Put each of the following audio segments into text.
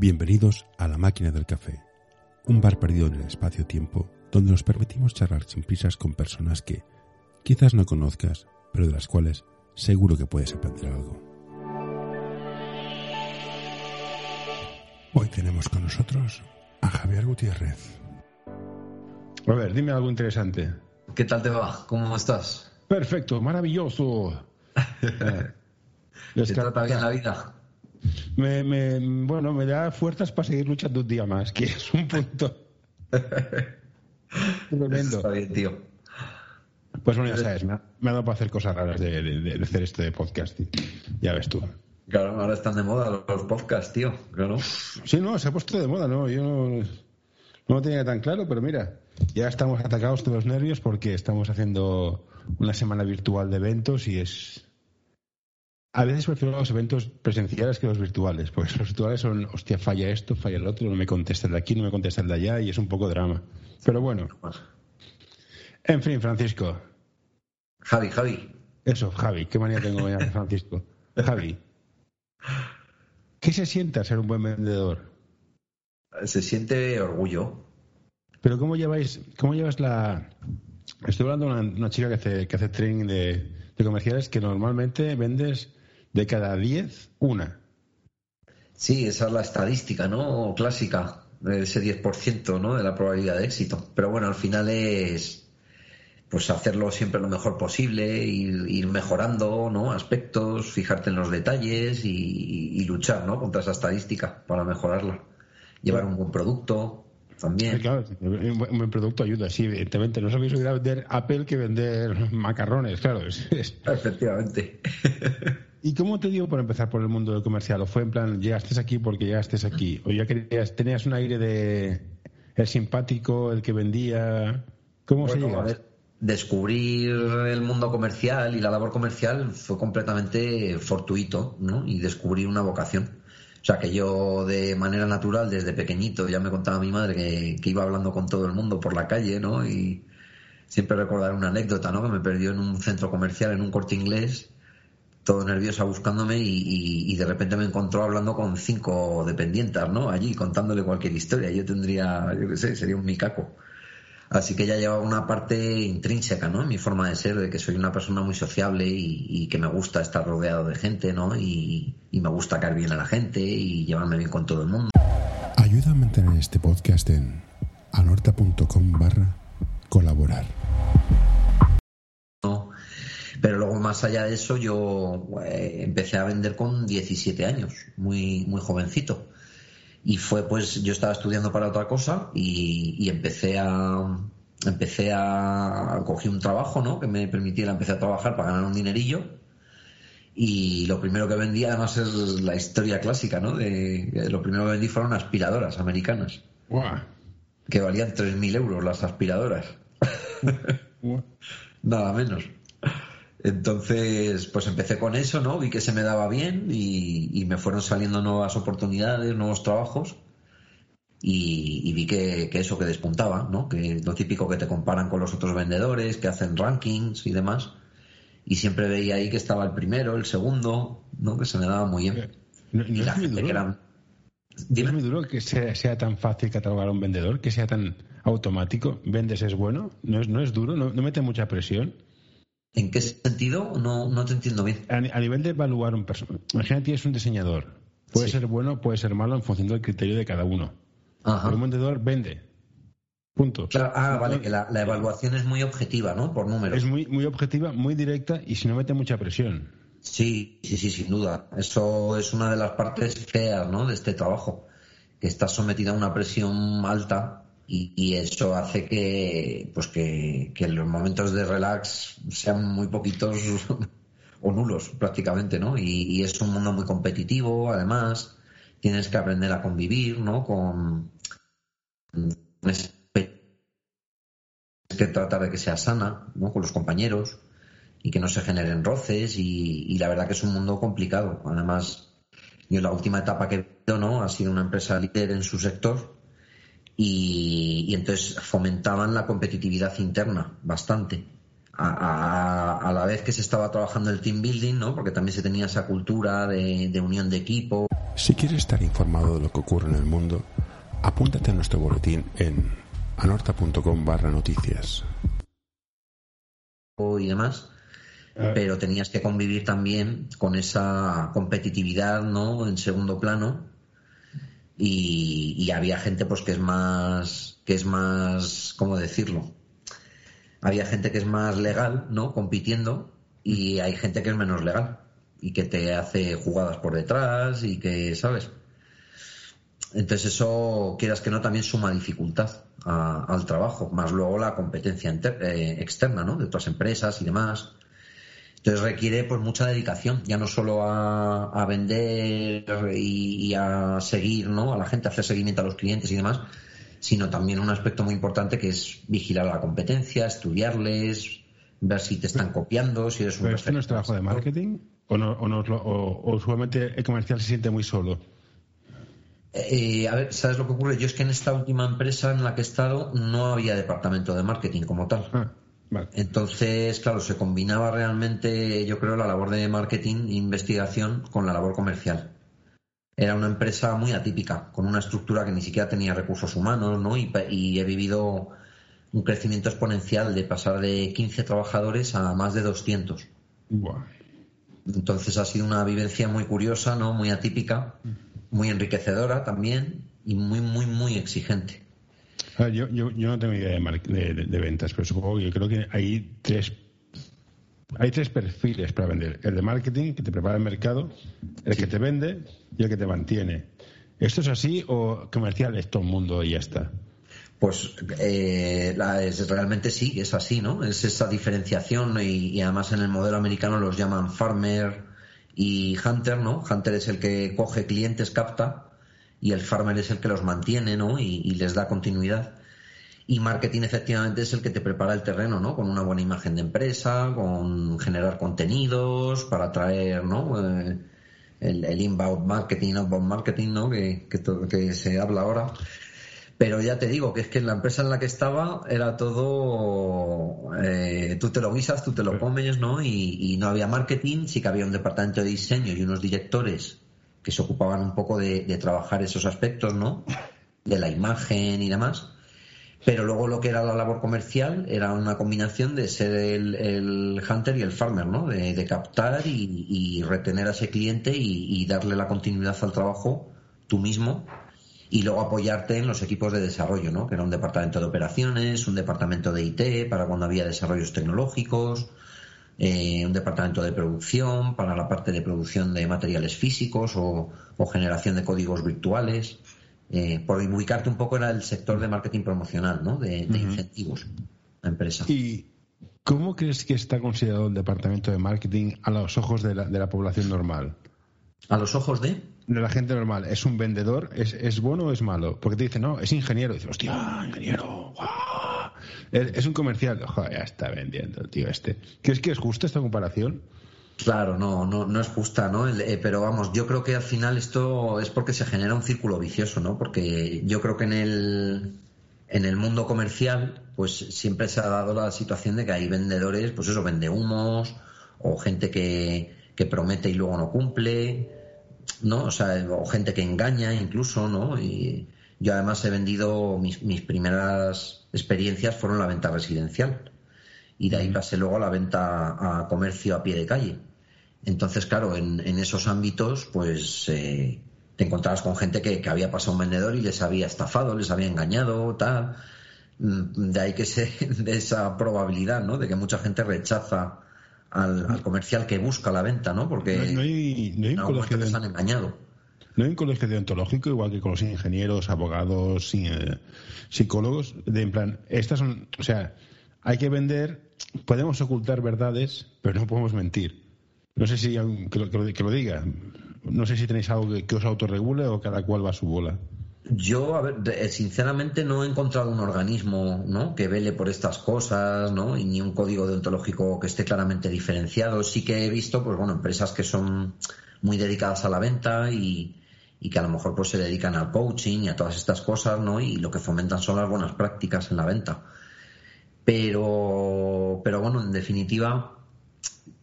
Bienvenidos a La Máquina del Café, un bar perdido en el espacio-tiempo donde nos permitimos charlar sin prisas con personas que quizás no conozcas, pero de las cuales seguro que puedes aprender algo. Hoy tenemos con nosotros a Javier Gutiérrez. A ver, dime algo interesante. ¿Qué tal te va? ¿Cómo estás? Perfecto, maravilloso. ¿Te trata bien la vida? Me, me, bueno, me da fuerzas para seguir luchando un día más, que es un punto tremendo. Está bien, tío. Pues bueno, ya sabes, me ha, me ha dado para hacer cosas raras de, de- de hacer este podcast. Ya ves tú. Claro, ahora están de moda los podcasts, tío. Claro. Sí, no, se ha puesto de moda, ¿no? Yo no, no lo tenía tan claro, pero mira, ya estamos atacados de los nervios porque estamos haciendo una semana virtual de eventos y es... A veces prefiero los eventos presenciales que los virtuales, porque los virtuales son, hostia, falla esto, falla el otro, no me contesta el de aquí, no me contesta el de allá y es un poco drama. Pero bueno, en fin, Francisco. Javi, Javi. Eso, Javi, qué manía tengo de Francisco. Javi, ¿qué se siente ser un buen vendedor? Se siente orgullo. Pero ¿cómo lleváis, cómo llevas la... Estoy hablando de una, una chica que hace, que hace training de, de comerciales que normalmente vendes de cada 10, una. Sí, esa es la estadística, ¿no? Clásica, de ese 10%, ¿no? De la probabilidad de éxito. Pero bueno, al final es pues hacerlo siempre lo mejor posible, ir, ir mejorando, ¿no? Aspectos, fijarte en los detalles y, y luchar, ¿no? Contra esa estadística para mejorarla. Llevar un buen producto también. Sí, claro, un buen, producto ayuda, sí, evidentemente. No es lo mismo ir a vender Apple que vender macarrones, claro. es- es- Efectivamente. ¿Y cómo te dio por empezar por el mundo del comercial? ¿O fue en plan, llegaste aquí porque llegaste aquí? ¿O ya querías, tenías un aire de el simpático, el que vendía? ¿Cómo se llega? descubrir el mundo comercial y la labor comercial fue completamente fortuito, ¿no? Y descubrir una vocación. O sea, que yo de manera natural, desde pequeñito, ya me contaba mi madre que, que iba hablando con todo el mundo por la calle, ¿no? Y siempre recordar una anécdota, ¿no? Que me perdió en un centro comercial, en un corte inglés, todo nerviosa buscándome y, de repente me encontró hablando con cinco dependientas, ¿no? Allí contándole cualquier historia. Yo tendría, yo qué sé, sería un micaco. Así que ya llevaba una parte intrínseca, ¿no? Mi forma de ser, de que soy una persona muy sociable y, y que me gusta estar rodeado de gente, ¿no? Y, y me gusta caer bien a la gente y llevarme bien con todo el mundo. Ayuda a mantener este podcast en anorta.com barra colaborar. Pero luego, más allá de eso, yo eh, empecé a vender con 17 años, muy, muy jovencito. Y fue pues, yo estaba estudiando para otra cosa y, y empecé a. Empecé a. Cogí un trabajo, ¿no? Que me permitiera, empecé a trabajar para ganar un dinerillo. Y lo primero que vendí, además, es la historia clásica, ¿no? De, lo primero que vendí fueron aspiradoras americanas, Buah. que valían 3.000 euros las aspiradoras. Buah. Nada menos. Entonces, pues empecé con eso, ¿no? Vi que se me daba bien y, y me fueron saliendo nuevas oportunidades, nuevos trabajos. Y, y vi que, que eso que despuntaba, ¿no? Que lo típico que te comparan con los otros vendedores, que hacen rankings y demás. Y siempre veía ahí que estaba el primero, el segundo, ¿no? Que se me daba muy bien. No, no Y la gente duro. que eran. No es muy duro que sea, sea tan fácil catalogar a un vendedor, que sea tan automático. Vendes es bueno, no es, no es duro, no, no mete mucha presión. ¿En qué sentido? No, no te entiendo bien. A, ni- a nivel de evaluar un personaje, imagínate tienes un diseñador. Puede Sí. ser bueno, puede ser malo en función del criterio de cada uno. Ajá. Pero un vendedor vende. Punto. Claro, ah, vale, que la, la evaluación es muy objetiva, ¿no? Por números. Es muy, muy objetiva, muy directa y si no mete mucha presión. Sí, sí, sí, sin duda. Eso es una de las partes feas, ¿no? De este trabajo, que estás sometida a una presión alta y, eso hace que, pues que, que los momentos de relax sean muy poquitos o nulos prácticamente, ¿no? Y, y es un mundo muy competitivo, además tienes que aprender a convivir, ¿no? Con tienes que tratar de que sea sana, ¿no? Con los compañeros y que no se generen roces y, y la verdad que es un mundo complicado. Además, yo la última etapa que he visto, ¿no? Ha sido una empresa líder en su sector y, y entonces fomentaban la competitividad interna bastante. A, a- a la vez que se estaba trabajando el team building, ¿no? Porque también se tenía esa cultura de, de unión de equipo. Si quieres estar informado de lo que ocurre en el mundo, apúntate a nuestro boletín en anorta.com barra noticias. Y demás, pero tenías que convivir también con esa competitividad, ¿no? En segundo plano. Y, y había gente, pues, que es más, que es más, ¿cómo decirlo? Había gente que es más legal, ¿no? Compitiendo, y hay gente que es menos legal y que te hace jugadas por detrás y que, ¿sabes? Entonces eso, quieras que no, también suma dificultad al trabajo, más luego la competencia eh, externa, ¿no? De otras empresas y demás. Entonces requiere pues mucha dedicación, ya no solo a, vender y, a seguir, ¿no? A la gente, hacer seguimiento a los clientes y demás, sino también un aspecto muy importante que es vigilar la competencia, estudiarles, ver si te están copiando, si eres un... ¿Pero esto no es trabajo de marketing? ¿O, no, o, usualmente el comercial se siente muy solo? Eh, a ver, ¿sabes lo que ocurre? Yo es que en esta última empresa en la que he estado no había departamento de marketing como tal. Ah, Entonces, claro, se combinaba realmente, yo creo, la labor de marketing e investigación con la labor comercial. Era una empresa muy atípica, con una estructura que ni siquiera tenía recursos humanos, ¿no? Y, he vivido un crecimiento exponencial de pasar de 15 trabajadores a más de 200. Entonces ha sido una vivencia muy curiosa, ¿no? Muy atípica, muy enriquecedora también y muy, muy, muy exigente. Yo, yo, yo, no tengo idea de, ventas, pero supongo que yo creo que hay tres hay tres perfiles para vender. El de marketing, que te prepara el mercado, el que te vende y el que te mantiene. ¿Esto es así o comercial es todo el mundo y ya está? Pues eh, realmente sí, es así, ¿no? Es esa diferenciación y, además en el modelo americano los llaman farmer y hunter, ¿no? Hunter es el que coge clientes, capta y el farmer es el que los mantiene, ¿no? Y, les da continuidad. Y marketing efectivamente es el que te prepara el terreno, ¿no? Con una buena imagen de empresa, con generar contenidos para atraer, ¿no? Eh, el, inbound marketing, outbound marketing, ¿no? Que, que, se habla ahora. Pero ya te digo que es que en la empresa en la que estaba era todo, eh, tú te lo guisas, tú te lo comes, ¿no? Y, no había marketing, sí que había un departamento de diseño y unos directores que se ocupaban un poco de, trabajar esos aspectos, ¿no? De la imagen y demás. Pero luego lo que era la labor comercial era una combinación de ser el, hunter y el farmer, ¿no? De, captar y, retener a ese cliente y darle la continuidad al trabajo tú mismo y luego apoyarte en los equipos de desarrollo, ¿no? Que era un departamento de operaciones, un departamento de IT para cuando había desarrollos tecnológicos, eh, un departamento de producción para la parte de producción de materiales físicos o, generación de códigos virtuales. Eh, por ubicarte un poco era el sector de marketing promocional, ¿no? De, incentivos a empresa. ¿Y cómo crees que está considerado el departamento de marketing a los ojos de la, de la población normal? ¿A los ojos de? de la gente normal es un vendedor, ¿es, es bueno o es malo? Porque te dicen, no, es ingeniero. Y dices, hostia, ingeniero, Es, un comercial. Joder, ya está vendiendo tío este. ¿Crees que es justa esta comparación? Claro, no, no, no es justa, ¿no? Eh, pero vamos, yo creo que al final esto es porque se genera un círculo vicioso, ¿no? Porque yo creo que en el, en el mundo comercial, pues siempre se ha dado la situación de que hay vendedores, pues eso, vende humos, o gente que, que promete y luego no cumple, ¿no? O sea, o gente que engaña incluso, ¿no? Y yo además he vendido, mis, mis primeras experiencias fueron la venta residencial. Y de ahí pasé luego a la venta a comercio a pie de calle. Entonces, claro, en, en esos ámbitos, pues eh, te encontrabas con gente que, que, había pasado un vendedor y les había estafado, les había engañado, tal. Mm, de ahí que se, de esa probabilidad, ¿no? De que mucha gente rechaza al, comercial que busca la venta, ¿no? Porque no, hay, no hay un colegio de... han engañado. No hay un colegio deontológico, igual que con los ingenieros, abogados, eh, psicólogos, de en plan, estas son, o sea, hay que vender, podemos ocultar verdades, pero no podemos mentir. No sé si que lo, diga. No sé si tenéis algo que, que os autorregule o cada cual va a su bola. Yo, a ver, eh, sinceramente no he encontrado un organismo ¿no? que vele por estas cosas, ¿no? Y ni un código deontológico que esté claramente diferenciado. Sí que he visto, pues bueno, empresas que son muy dedicadas a la venta y, y que a lo mejor pues se dedican al coaching y a todas estas cosas, ¿no? Y lo que fomentan son las buenas prácticas en la venta. Pero, pero bueno, en definitiva,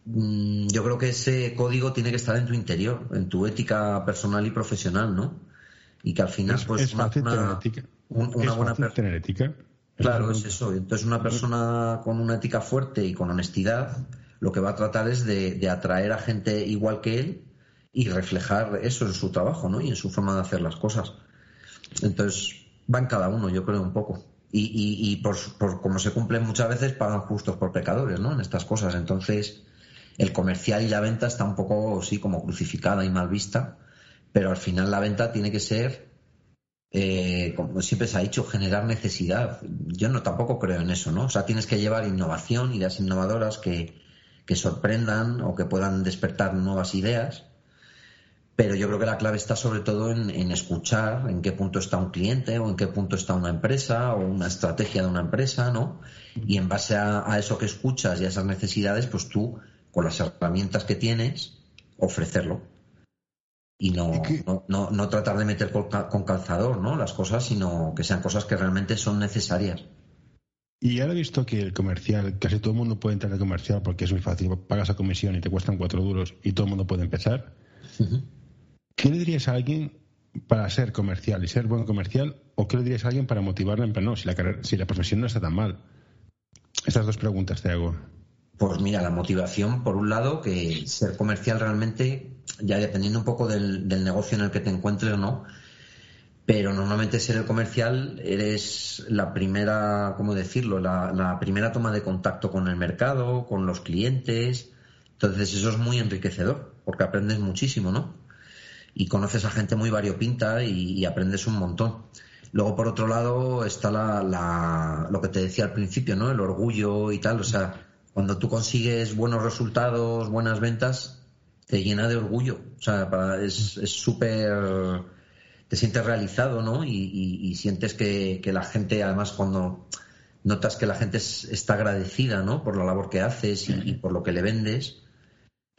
mm, yo creo que ese código tiene que estar en tu interior, en tu ética personal y profesional, ¿no? Y que al final, pues, es una, fácil una- tener ética. un- una es buena fácil tener ética. Claro, es eso. Entonces, una persona con una ética fuerte y con honestidad, lo que va a tratar es de, de atraer a gente igual que él y reflejar eso en su trabajo, ¿no? Y en su forma de hacer las cosas. Entonces, va en cada uno, yo creo, un poco. Y, y, y por, por como se cumplen muchas veces, pagan justos por pecadores, ¿no? En estas cosas. Entonces, el comercial y la venta está un poco, sí, como crucificada y mal vista, pero al final la venta tiene que ser eh, como siempre se ha dicho, generar necesidad. Yo no tampoco creo en eso, ¿no? O sea, tienes que llevar innovación, ideas innovadoras que, que sorprendan o que puedan despertar nuevas ideas. Pero yo creo que la clave está sobre todo en, en escuchar en qué punto está un cliente o en qué punto está una empresa o una estrategia de una empresa, ¿no? Y en base a, a eso que escuchas y a esas necesidades, pues tú, con las herramientas que tienes, ofrecerlo y no, no, no, no tratar de meter con, ca- con calzador ¿no? las cosas, sino que sean cosas que realmente son necesarias. Y ahora he visto que el comercial, casi todo el mundo puede entrar al comercial porque es muy fácil. Pagas a comisión y te cuestan cuatro duros y todo el mundo puede empezar. ¿Qué le dirías a alguien para ser comercial y ser buen comercial? ¿O qué le dirías a alguien para motivarle en plan, no, si la, si la profesión no está tan mal? Estas dos preguntas te hago. Pues mira, la motivación, por un lado, que ser comercial realmente, ya dependiendo un poco del, del negocio en el que te encuentres o no, pero normalmente ser el comercial eres la primera, ¿cómo decirlo? La, la primera toma de contacto con el mercado, con los clientes. Entonces eso es muy enriquecedor, porque aprendes muchísimo, ¿no? Y conoces a gente muy variopinta y, y aprendes un montón. Luego, por otro lado, está la, lo que te decía al principio, ¿no? El orgullo y tal. O sea, cuando tú consigues buenos resultados, buenas ventas, te llena de orgullo. O sea, es es súper... te sientes realizado, ¿no? Y, sientes que, que la gente, además, cuando notas que la gente es- está agradecida, ¿no? Por la labor que haces y por lo que le vendes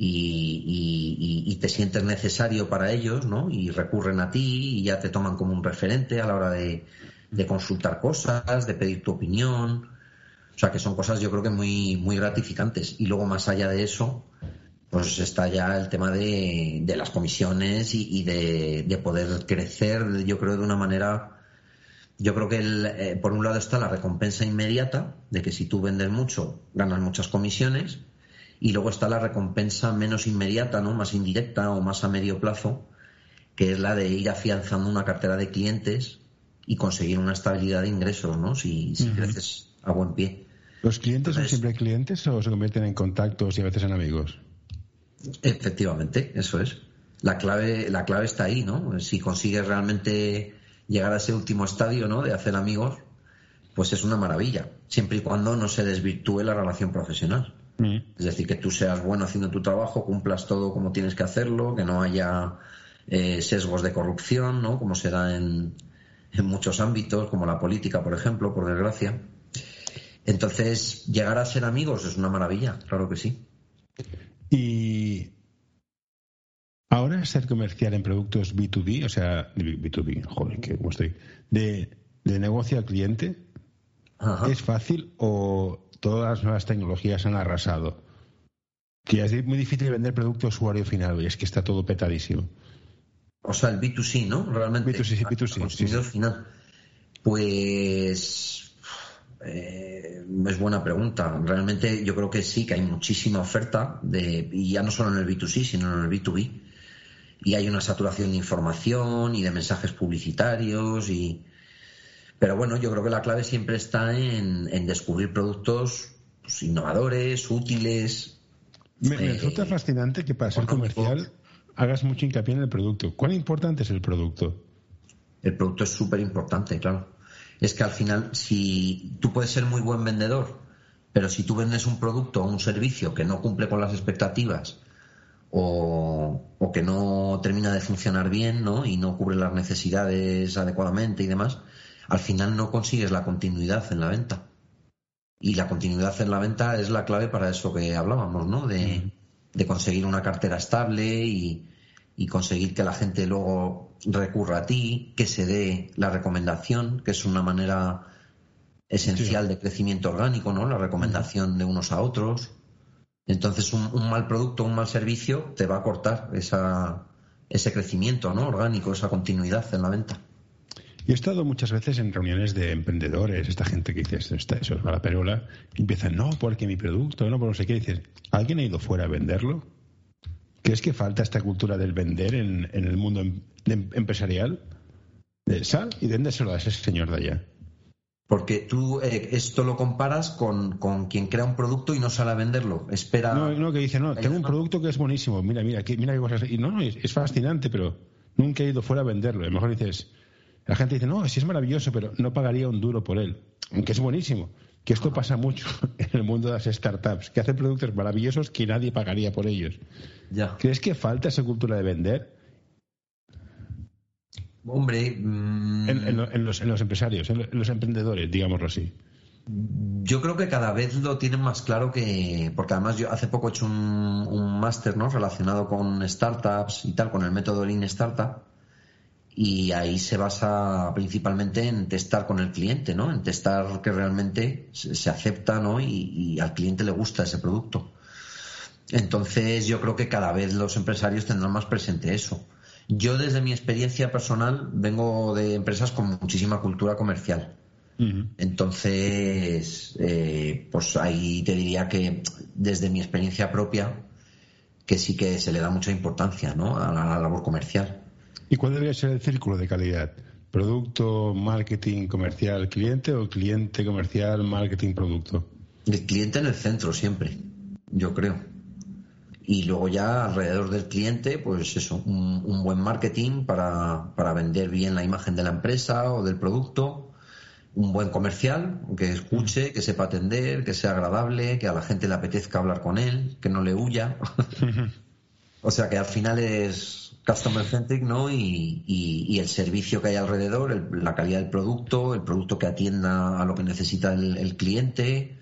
y, te sientes necesario para ellos, ¿no? Y recurren a ti y ya te toman como un referente a la hora de, consultar cosas, de pedir tu opinión. O sea, que son cosas yo creo que muy, muy gratificantes. Y luego, más allá de eso, pues está ya el tema de, las comisiones y, de poder crecer, yo creo, de una manera. Yo creo que el, eh, por un lado está la recompensa inmediata, de que si tú vendes mucho, ganas muchas comisiones, y luego está la recompensa menos inmediata, ¿no? Más indirecta o más a medio plazo, que es la de ir afianzando una cartera de clientes y conseguir una estabilidad de ingresos, ¿no? Si, si creces a buen pie. ¿Los clientes son siempre clientes o se convierten en contactos y a veces en amigos? Efectivamente, eso es. La clave, la clave está ahí, ¿no? Si consigues realmente llegar a ese último estadio, ¿no? De hacer amigos, pues es una maravilla, siempre y cuando no se desvirtúe la relación profesional. Es decir, que tú seas bueno haciendo tu trabajo, cumplas todo como tienes que hacerlo, que no haya eh, sesgos de corrupción, ¿no? Como se da en, en muchos ámbitos, como la política, por ejemplo, por desgracia. Entonces, llegar a ser amigos es una maravilla, claro que sí. Y ahora ser comercial en productos B2B, o sea, B2B, joder, que estoy, de, de negocio al cliente, Ajá. ¿es fácil o todas las nuevas tecnologías han arrasado? Que es muy difícil vender producto a usuario final y es que está todo petadísimo. O sea, el B2C, ¿no? Realmente. B2C, sí, B2C, al consumidor final. Pues. eh, es buena pregunta. Realmente yo creo que sí, que hay muchísima oferta, de, y ya no solo en el B2C, sino en el B2B. Y hay una saturación de información y de mensajes publicitarios. y Pero bueno, yo creo que la clave siempre está en, en descubrir productos pues, innovadores, útiles. Me, me Eh, resulta fascinante que para ser comercial hagas mucho hincapié en el producto. ¿Cuán importante es el producto? El producto es súper importante, claro. Es que al final, si tú puedes ser muy buen vendedor, pero si tú vendes un producto o un servicio que no cumple con las expectativas o, o que no termina de funcionar bien, ¿no? Y no cubre las necesidades adecuadamente y demás, al final no consigues la continuidad en la venta. Y la continuidad en la venta es la clave para eso que hablábamos, ¿no? De, de conseguir una cartera estable y, y conseguir que la gente luego recurra a ti, que se dé la recomendación, que es una manera esencial de crecimiento orgánico, ¿no? La recomendación de unos a otros. Entonces un, mal producto, un mal servicio te va a cortar esa, ese crecimiento ¿no? orgánico, esa continuidad en la venta. Y he estado muchas veces en reuniones de emprendedores, esta gente que dice, eso es a la perola, y empiezan, no, porque mi producto, no, por no sé qué, dices, ¿alguien ha ido fuera a venderlo? ¿Crees que falta esta cultura del vender en, el mundo em, empresarial? De sal y véndeselo a ese señor de allá. Porque tú eh, esto lo comparas con, quien crea un producto y no sale a venderlo. Espera. No, no, que dice, no, tengo un producto que es buenísimo. Mira, mira, mira qué cosas. Y no, no, es, fascinante, pero nunca he ido fuera a venderlo. A lo mejor dices, la gente dice, no, sí es maravilloso, pero no pagaría un duro por él. Aunque es buenísimo. Que esto pasa mucho en el mundo de las startups, que hacen productos maravillosos que nadie pagaría por ellos. Ya. ¿Crees que falta esa cultura de vender? Hombre. En, los, empresarios, en los emprendedores, digámoslo así. Yo creo que cada vez lo tienen más claro que. Porque además yo hace poco he hecho un, un máster ¿no? relacionado con startups y tal, con el método Lean Startup. Y ahí se basa principalmente en testar con el cliente, ¿no? En testar que realmente se, acepta, ¿no? Y, y al cliente le gusta ese producto. Entonces yo creo que cada vez los empresarios tendrán más presente eso. Yo desde mi experiencia personal vengo de empresas con muchísima cultura comercial. Entonces, eh, pues ahí te diría que desde mi experiencia propia, que sí que se le da mucha importancia ¿no? a la, labor comercial. ¿Y cuál debería ser el círculo de calidad? ¿Producto, marketing, comercial, cliente o cliente, comercial, marketing, producto? El cliente en el centro siempre, yo creo y luego ya alrededor del cliente, pues eso, un, buen marketing para, para, vender bien la imagen de la empresa o del producto, un buen comercial que escuche, que sepa atender, que sea agradable, que a la gente le apetezca hablar con él, que no le huya. o sea que al final es customer centric, ¿no? Y, y, el servicio que hay alrededor, la calidad del producto, el producto que atienda a lo que necesita el, el cliente,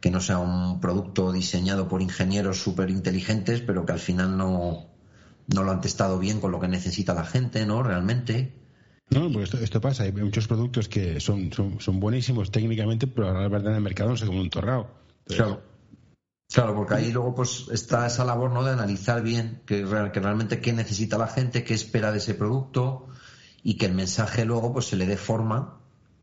que no sea un producto diseñado por ingenieros súper inteligentes, pero que al final no, no lo han testado bien con lo que necesita la gente, ¿no? Realmente. No, pues esto, pasa. Hay muchos productos que son, son, buenísimos técnicamente, pero a la verdad en el mercado no se como un torrado. Claro. Claro, porque ahí luego pues está esa labor ¿no? de analizar bien que, que realmente qué necesita la gente, qué espera de ese producto y que el mensaje luego pues se le dé forma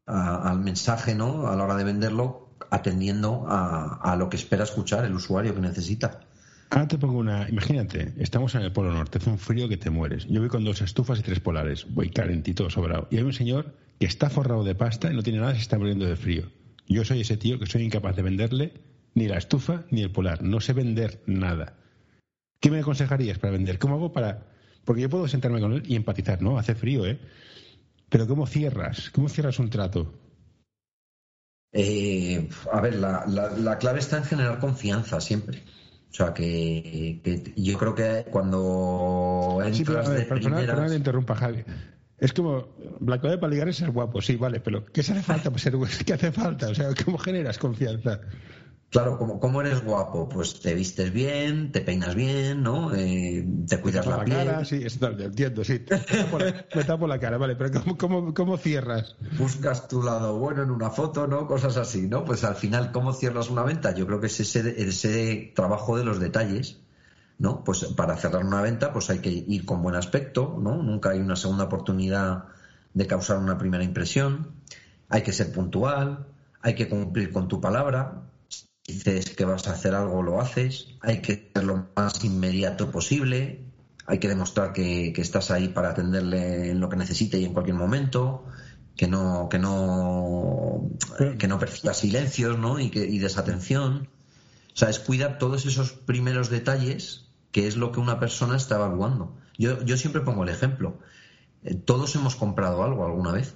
al mensaje, ¿no? A la hora de venderlo atendiendo a, lo que espera escuchar el usuario que necesita. Ahora te pongo una. Imagínate, estamos en el Polo Norte, hace un frío que te mueres. Yo voy con dos estufas y tres polares, voy calentito, sobrado. Y hay un señor que está forrado de pasta y no tiene nada, se está muriendo de frío. Yo soy ese tío que soy incapaz de venderle ni la estufa ni el polar. No sé vender nada. ¿Qué me aconsejarías para vender? ¿Cómo hago para.? Porque yo puedo sentarme con él y empatizar, ¿no? Hace frío, ¿eh? Pero ¿cómo cierras? ¿Cómo cierras un trato? Eh, a ver, la, la, clave está en generar confianza siempre. O sea, que, yo creo que cuando entras sí, pero, a ver, de interrumpa, Javi. Es como, la clave para ligar es ser guapo, sí, vale, pero ¿qué se hace falta para ser ¿Qué hace falta? O sea, ¿cómo generas confianza? Claro, como, ¿cómo eres guapo? Pues te vistes bien, te peinas bien, ¿no? Eh, te cuidas la, la, piel. Cara, sí, eso entiendo, sí. Me tapo, la cara, vale, pero ¿cómo, cómo, cierras? Buscas tu lado bueno en una foto, ¿no? Cosas así, ¿no? Pues al final, ¿cómo cierras una venta? Yo creo que es ese, ese trabajo de los detalles, ¿no? Pues para cerrar una venta, pues hay que ir con buen aspecto, ¿no? Nunca hay una segunda oportunidad de causar una primera impresión. Hay que ser puntual, hay que cumplir con tu palabra, dices que vas a hacer algo, lo haces. Hay que ser lo más inmediato posible. Hay que demostrar que, estás ahí para atenderle en lo que necesite y en cualquier momento. Que no, que no, que no perciba silencios, ¿no? Y, que, y desatención. O sea, es cuidar todos esos primeros detalles que es lo que una persona está evaluando. Yo, yo siempre pongo el ejemplo. Eh, todos hemos comprado algo alguna vez.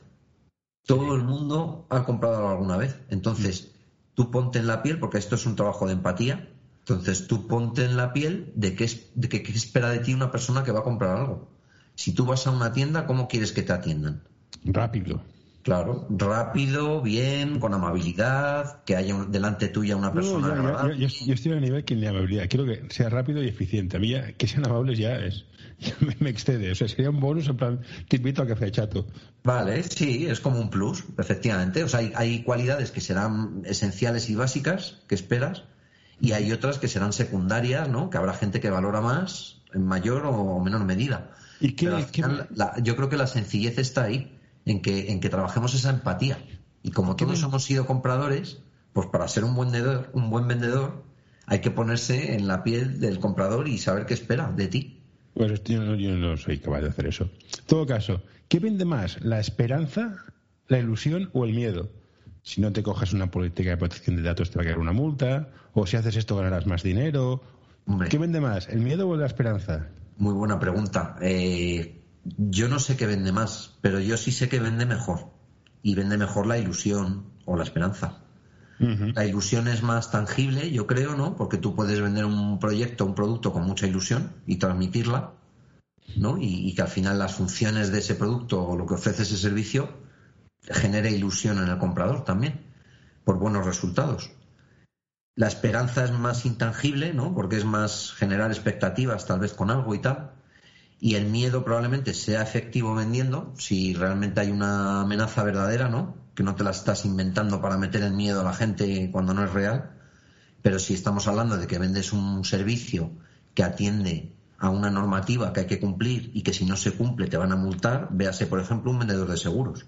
Todo el mundo ha comprado algo alguna vez. Entonces, tú ponte en la piel, porque esto es un trabajo de empatía, entonces tú ponte en la piel de qué, de qué, espera de ti una persona que va a comprar algo. Si tú vas a una tienda, ¿cómo quieres que te atiendan? Rápido. Claro, rápido, bien, con amabilidad, que haya delante tuya una persona. yo, estoy a nivel que amabilidad. Quiero que sea rápido y eficiente. A mí que sean amables ya es me, excede. O sea, sería un bonus en plan, te invito a café chato. Vale, sí, es como un plus, efectivamente. O sea, hay, cualidades que serán esenciales y básicas que esperas y hay otras que serán secundarias, ¿no? Que habrá gente que valora más en mayor o menor medida. ¿Y qué, yo creo que la sencillez está ahí, en que, en que trabajemos esa empatía. Y como todos hemos sido compradores, pues para ser un buen vendedor, un buen vendedor, hay que ponerse en la piel del comprador y saber qué espera de ti. Pues yo no soy capaz de hacer eso. En todo caso, ¿qué vende más? ¿La esperanza, la ilusión o el miedo? Si no te coges una política de protección de datos te va a caer una multa, o si haces esto ganarás más dinero. ¿Qué vende más, el miedo o la esperanza? Muy buena pregunta. Eh, yo no sé qué vende más, pero yo sí sé que vende mejor. Y vende mejor la ilusión o la esperanza. La ilusión es más tangible, yo creo, ¿no? Porque tú puedes vender un proyecto, un producto con mucha ilusión y transmitirla, ¿no? Y, que al final las funciones de ese producto o lo que ofrece ese servicio genere ilusión en el comprador también, por buenos resultados. La esperanza es más intangible, ¿no? Porque es más generar expectativas, tal vez con algo y tal. Y el miedo probablemente sea efectivo vendiendo, si realmente hay una amenaza verdadera, ¿no? Que no te la estás inventando para meter el miedo a la gente cuando no es real. Pero si estamos hablando de que vendes un servicio que atiende a una normativa que hay que cumplir y que si no se cumple te van a multar, véase, por ejemplo, un vendedor de seguros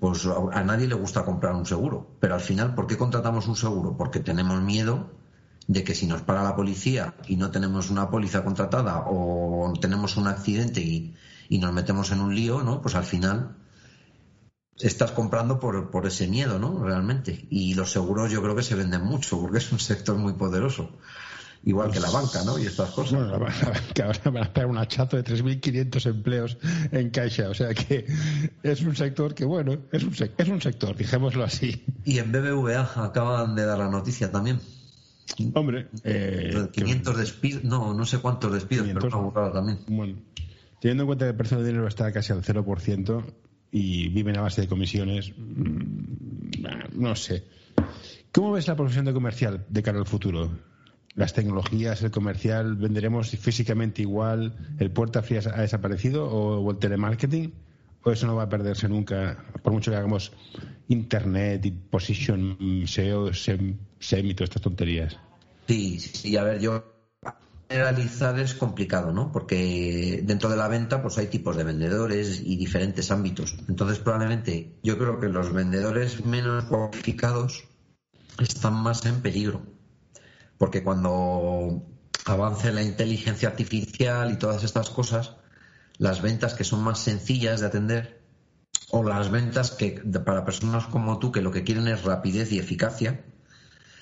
pues a nadie le gusta comprar un seguro. Pero al final, ¿por qué contratamos un seguro? Porque tenemos miedo de que si nos para la policía y no tenemos una póliza contratada o tenemos un accidente y, nos metemos en un lío, ¿no? Pues al final estás comprando por, por ese miedo, ¿no? Realmente. Y los seguros yo creo que se venden mucho porque es un sector muy poderoso igual que la banca, ¿no? Y estas cosas. Bueno, la, banca ahora van a esperar un hachazo de 3.500 empleos en Caixa, o sea que es un sector que, bueno, es un, es un sector, dijémoslo así. Y en BBVA acaban de dar la noticia también. Hombre, eh, 500 despidos, no, no sé cuántos despidos, pero una también. Bueno, teniendo en cuenta que el precio de dinero está casi al 0% y viven a base de comisiones, mm, no sé. ¿Cómo ves la profesión de comercial de cara al futuro? las tecnologías, el comercial, venderemos físicamente igual, el puerta fría ha desaparecido o, el telemarketing, o eso no va a perderse nunca, por mucho que hagamos internet y position SEO, SEM, y todas estas tonterías. Sí, sí, a ver, yo generalizar es complicado, ¿no? Porque dentro de la venta pues hay tipos de vendedores y diferentes ámbitos. Entonces probablemente yo creo que los vendedores menos cualificados están más en peligro porque cuando avance la inteligencia artificial y todas estas cosas, las ventas que son más sencillas de atender o las ventas que para personas como tú que lo que quieren es rapidez y eficacia,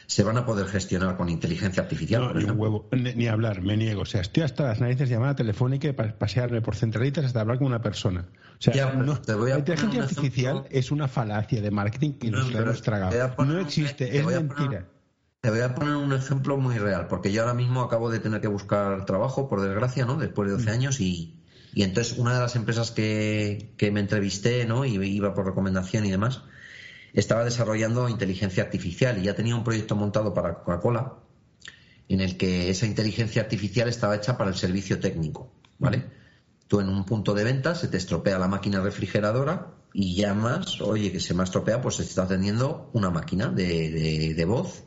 se van a poder gestionar con inteligencia artificial. ni, huevo, ni, hablar, me niego. O sea, estoy hasta las narices llamada telefónica para pasearme por centralitas hasta hablar con una persona. O sea, la inteligencia artificial es una falacia de marketing que nos la hemos tragado. No existe, es mentira. Te voy a poner un ejemplo muy real, porque yo ahora mismo acabo de tener que buscar trabajo, por desgracia, ¿no? Después de 12 mm. años y, y entonces una de las empresas que, que me entrevisté, ¿no? Y iba por recomendación y demás, estaba desarrollando inteligencia artificial y ya tenía un proyecto montado para Coca-Cola en el que esa inteligencia artificial estaba hecha para el servicio técnico, ¿vale? Tú en un punto de venta se te estropea la máquina refrigeradora y llamas, oye, que se me ha estropeado, pues se está atendiendo una máquina de, de, voz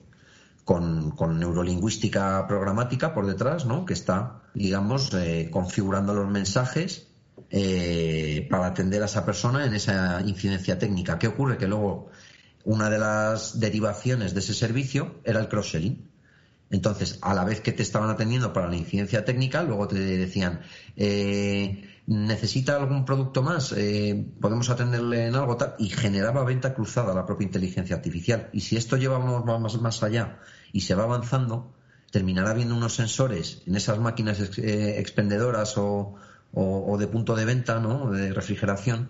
con, neurolingüística programática por detrás, ¿no? Que está, digamos, eh, configurando los mensajes eh, para atender a esa persona en esa incidencia técnica. ¿Qué ocurre? Que luego una de las derivaciones de ese servicio era el cross-selling. Entonces, a la vez que te estaban atendiendo para la incidencia técnica, luego te decían, eh, necesita algún producto más, podemos atenderle en algo tal, y generaba venta cruzada la propia inteligencia artificial. Y si esto llevamos más, más allá y se va avanzando, terminará habiendo unos sensores en esas máquinas eh, expendedoras o, de punto de venta, ¿no? de refrigeración,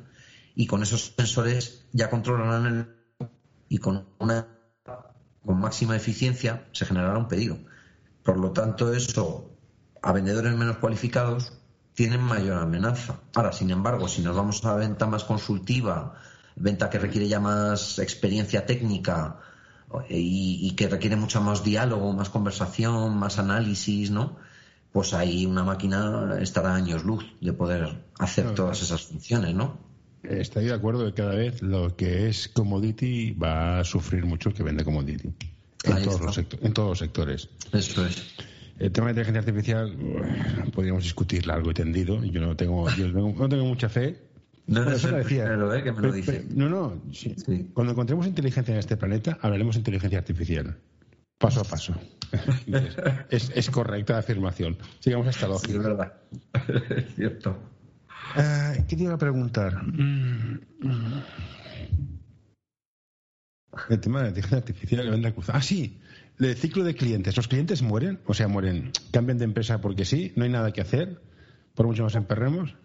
y con esos sensores ya controlarán el y con una con máxima eficiencia se generará un pedido. Por lo tanto, eso a vendedores menos cualificados tienen mayor amenaza. Ahora, sin embargo, si nos vamos a venta más consultiva, venta que requiere ya más experiencia técnica, y, que requiere mucho más diálogo, más conversación, más análisis, ¿no? Pues ahí una máquina estará años luz de poder hacer todas esas funciones, ¿no? Estoy de acuerdo que cada vez lo que es commodity va a sufrir mucho el que vende commodity. en todos, los en todos los sectores. Eso es. El tema de inteligencia artificial podríamos discutir largo y tendido. Yo no tengo, yo no tengo mucha fe. No, no, eso decía. ¿eh? que me lo dice. no, no. Cuando encontremos inteligencia en este planeta, hablaremos de inteligencia artificial. Paso a paso. es, es, correcta la afirmación. Sigamos esta lógica. Sí, es verdad. es cierto. Ah, ¿Qué te iba a preguntar? Mm, mm. El tema de la inteligencia artificial que vende cruzada. Ah, sí. El ciclo de clientes. ¿Los clientes mueren? O sea, mueren. ¿Cambian de empresa porque sí? ¿No hay nada que hacer? ¿Por mucho más emperremos?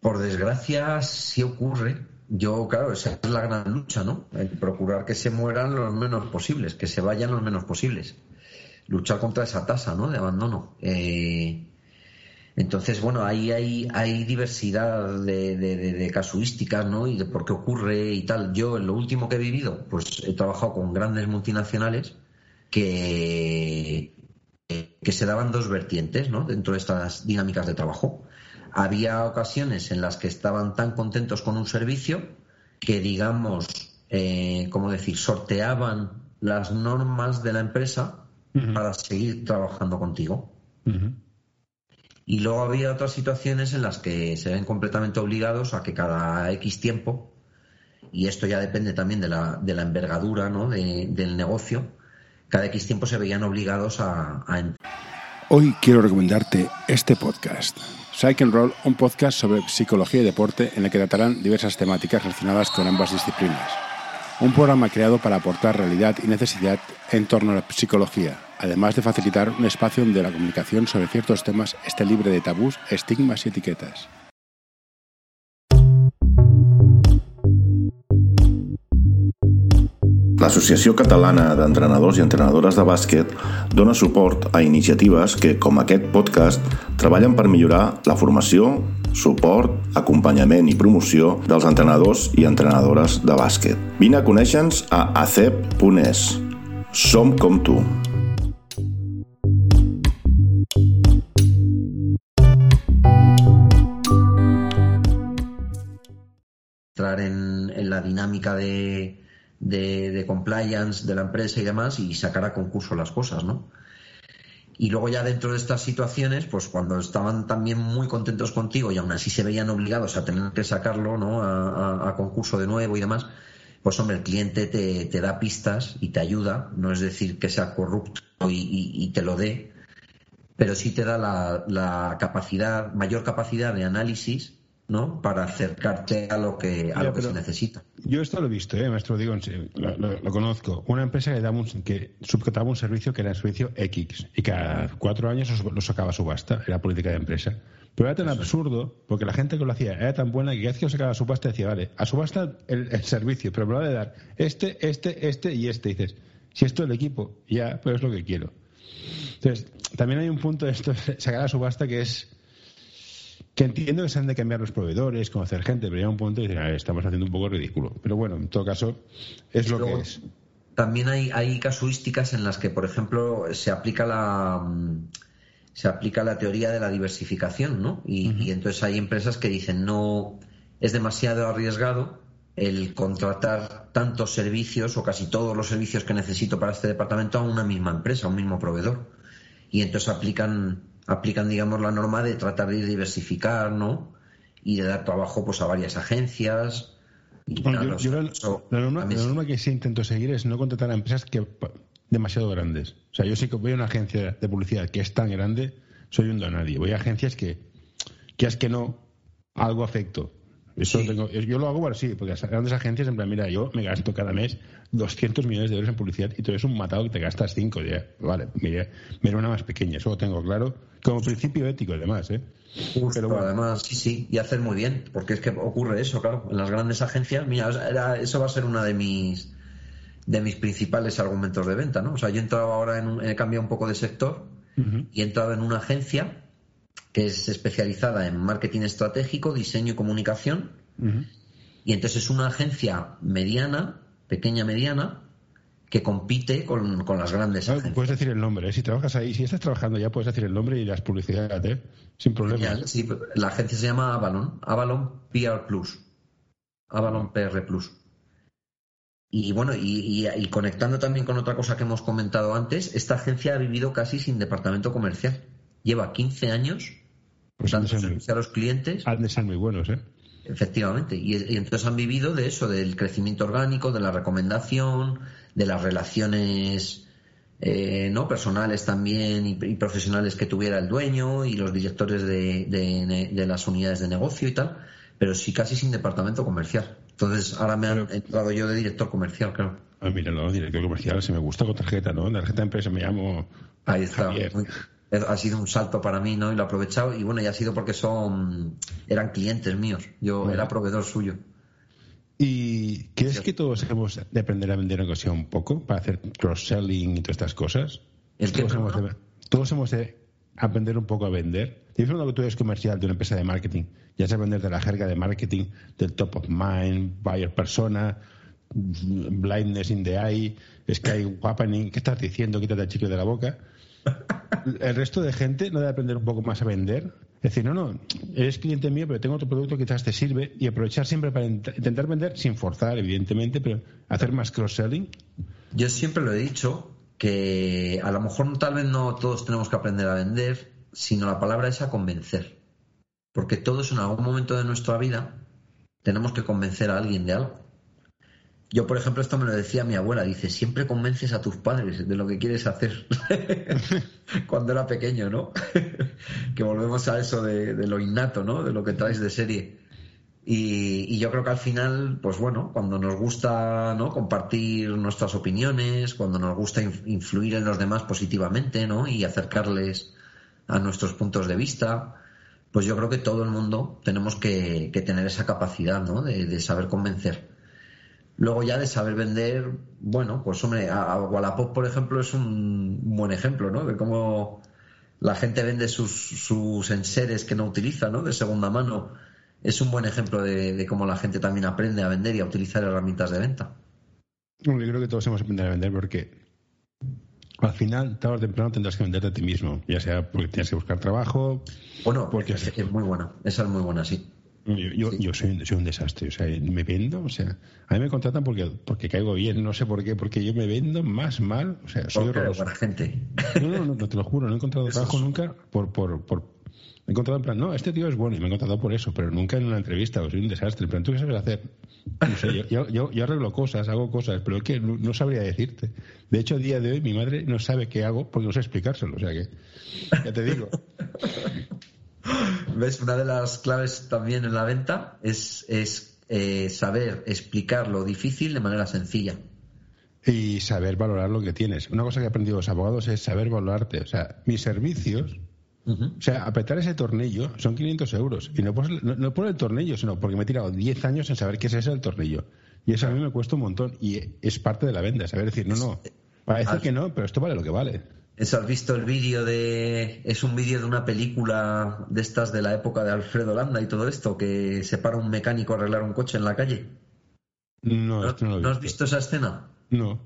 Por desgracia, sí ocurre. Yo, claro, esa es la gran lucha, ¿no? El procurar que se mueran los menos posibles, que se vayan los menos posibles. Luchar contra esa tasa, ¿no? De abandono. Eh, entonces, bueno, ahí hay, hay diversidad de, casuísticas, ¿no? Y de por qué ocurre y tal. Yo, en lo último que he vivido, pues he trabajado con grandes multinacionales que, que se daban dos vertientes, ¿no? Dentro de estas dinámicas de trabajo. Había ocasiones en las que estaban tan contentos con un servicio que, digamos, eh, como decir, sorteaban las normas de la empresa para seguir trabajando contigo. Y luego había otras situaciones en las que se ven completamente obligados a que cada X tiempo, y esto ya depende también de la, de la envergadura ¿no? del negocio, cada X tiempo se veían obligados a, a... Hoy quiero recomendarte este podcast. Psych and Roll, un podcast sobre psicología y deporte en el que tratarán diversas temáticas relacionadas con ambas disciplinas. Un programa creado para aportar realidad y necesidad en torno a la psicología, además de facilitar un espacio donde la comunicación sobre ciertos temas esté libre de tabús, estigmas y etiquetas. L'Associació Catalana d'Entrenadors i Entrenadores de Bàsquet dona suport a iniciatives que, com aquest podcast, treballen per millorar la formació, suport, acompanyament i promoció dels entrenadors i entrenadores de bàsquet. Vine a conèixer-nos a acep.es. Som com tu. entrar en, en la dinámica de, de, compliance de la empresa y demás y sacar a concurso las cosas, ¿no? Y luego ya dentro de estas situaciones, pues cuando estaban también muy contentos contigo y aún así se veían obligados a tener que sacarlo, ¿no? A, concurso de nuevo y demás, pues hombre, el cliente te, te, da pistas y te ayuda, no es decir que sea corrupto y, te lo dé, pero sí te da la, capacidad, mayor capacidad de análisis ¿no? Para acercarte a lo que, a lo que se necesita. Yo esto lo he visto, ¿eh? maestro, digo, lo, lo, conozco. Una empresa que, daba un, que subcontaba un servicio que era el servicio X y cada cuatro años lo sacaba a subasta, era política de empresa. Pero era tan absurdo, porque la gente que lo hacía era tan buena que cada vez que lo sacaba a subasta decía, vale, a subasta el, el servicio, pero me lo a dar este, este, este y este. Y dices, si esto es el equipo, ya, pues es lo que quiero. Entonces, también hay un punto de esto, sacar a subasta que es que entiendo que se han de cambiar los proveedores, conocer gente, pero llega un punto y dicen, estamos haciendo un poco ridículo. Pero bueno, en todo caso, es lo que es. También hay, hay casuísticas en las que, por ejemplo, se aplica la se aplica la teoría de la diversificación, ¿no? Y, entonces hay empresas que dicen no es demasiado arriesgado el contratar tantos servicios o casi todos los servicios que necesito para este departamento a una misma empresa, a un mismo proveedor. Y entonces aplican aplican, digamos, la norma de tratar de diversificar, ¿no? Y de dar trabajo pues a varias agencias. la, norma, que sí intento seguir es no contratar a empresas que demasiado grandes. O sea, yo sí que voy a una agencia de publicidad que es tan grande, soy un nadie. Voy a agencias que, que es que no, algo afecto. Eso yo lo hago, bueno, sí, porque las grandes agencias, en plan, mira, yo me gasto cada mes 200 millones de euros en publicidad y tú eres un matado que te gastas 5. Ya. Vale, mira, mira una más pequeña, eso lo tengo claro. Como principio ético, además, ¿eh? Pero además, sí, sí, y hacer muy bien, porque es que ocurre eso, claro. En las grandes agencias, mira, eso va a ser una de mis de mis principales argumentos de venta, ¿no? O sea, yo he entrado ahora en he cambiado un poco de sector y he entrado en una agencia que es especializada en marketing estratégico, diseño y comunicación. Y entonces es una agencia mediana, pequeña mediana, que compite con, las grandes agencias. Puedes decir el nombre, ¿eh? si trabajas ahí, si estás trabajando ya puedes decir el nombre y las publicidades, ¿eh? sin problema. sí, la agencia se llama Avalon, Avalon PR Plus, Avalon PR Plus. Y bueno, y, conectando también con otra cosa que hemos comentado antes, esta agencia ha vivido casi sin departamento comercial. Lleva 15 años pues dando servicio a los clientes. Han de ser muy buenos, ¿eh? Efectivamente. Y, entonces han vivido de eso, del crecimiento orgánico, de la recomendación, de las relaciones eh, no personales también y, profesionales que tuviera el dueño y los directores de, de, las unidades de negocio y tal, pero sí casi sin departamento comercial. Entonces ahora me han entrado yo de director comercial, claro. Ah, mira, no, director comercial, si me gusta con tarjeta, ¿no? Tarjeta de empresa me llamo. Ahí está ha sido un salto para mí, ¿no? Y lo he aprovechado. Y bueno, ya ha sido porque son eran clientes míos. Yo era proveedor suyo. ¿Y crees que todos hemos de aprender a vender ocasión un poco para hacer cross-selling y todas estas cosas? todos, hemos de, todos hemos de aprender un poco a vender. Dime que tú eres comercial de una empresa de marketing. Ya sabes vender de la jerga de marketing, del top of mind, buyer persona, blindness in the eye, sky happening. ¿Qué estás diciendo? Quítate el chicle de la boca el resto de gente no debe aprender un poco más a vender. Es decir, no, no, eres cliente mío, pero tengo otro producto que quizás te sirve y aprovechar siempre para intentar vender sin forzar, evidentemente, pero hacer más cross-selling. Yo siempre lo he dicho que a lo mejor tal vez no todos tenemos que aprender a vender, sino la palabra es a convencer. Porque todos en algún momento de nuestra vida tenemos que convencer a alguien de algo. Yo, por ejemplo, esto me lo decía mi abuela, dice, siempre convences a tus padres de lo que quieres hacer cuando era pequeño, ¿no? que volvemos a eso de, lo innato, ¿no? De lo que traes de serie. Y, yo creo que al final, pues bueno, cuando nos gusta ¿no? compartir nuestras opiniones, cuando nos gusta influir en los demás positivamente, ¿no? Y acercarles a nuestros puntos de vista, pues yo creo que todo el mundo tenemos que, tener esa capacidad, ¿no? de saber convencer. Luego ya de saber vender, bueno, pues hombre, a, Wallapop, por ejemplo, es un buen ejemplo, ¿no? De cómo la gente vende sus, sus enseres que no utiliza, ¿no? De segunda mano. Es un buen ejemplo de, cómo la gente también aprende a vender y a utilizar herramientas de venta. yo creo que todos hemos aprendido a vender porque al final, tarde o temprano tendrás que venderte a ti mismo, ya sea porque tienes que buscar trabajo. Bueno, porque es, es muy buena, esa es muy buena, sí. Yo, yo, soy, un desastre, o sea, me vendo, o sea, a mí me contratan porque, porque caigo bien, no sé por qué, porque yo me vendo más mal, o sea, soy horroroso. gente. No, no, no, te lo juro, no he encontrado trabajo nunca por, por, por, he encontrado en plan, no, este tío es bueno y me he encontrado por eso, pero nunca en una entrevista, o soy un desastre, pero tú qué sabes hacer. No sé, yo, yo, yo, arreglo cosas, hago cosas, pero es que no, sabría decirte. De hecho, a día de hoy mi madre no sabe qué hago porque no sé explicárselo, o sea que, ya te digo. ¿Ves? Una de las claves también en la venta es, es eh, saber explicar lo difícil de manera sencilla. Y saber valorar lo que tienes. Una cosa que he aprendido los abogados es saber valorarte. O sea, mis servicios, o sea, apretar ese tornillo son 500 euros. Y no por, no, por el tornillo, sino porque me he tirado 10 años en saber qué es ese el tornillo. Y eso a mí me cuesta un montón. Y es parte de la venta, saber decir, no, no, parece que no, pero esto vale lo que vale. ¿Has visto el vídeo de... Es un vídeo de una película de estas de la época de Alfredo Landa y todo esto, que se para un mecánico a arreglar un coche en la calle. No, ¿No, has visto esa escena? No.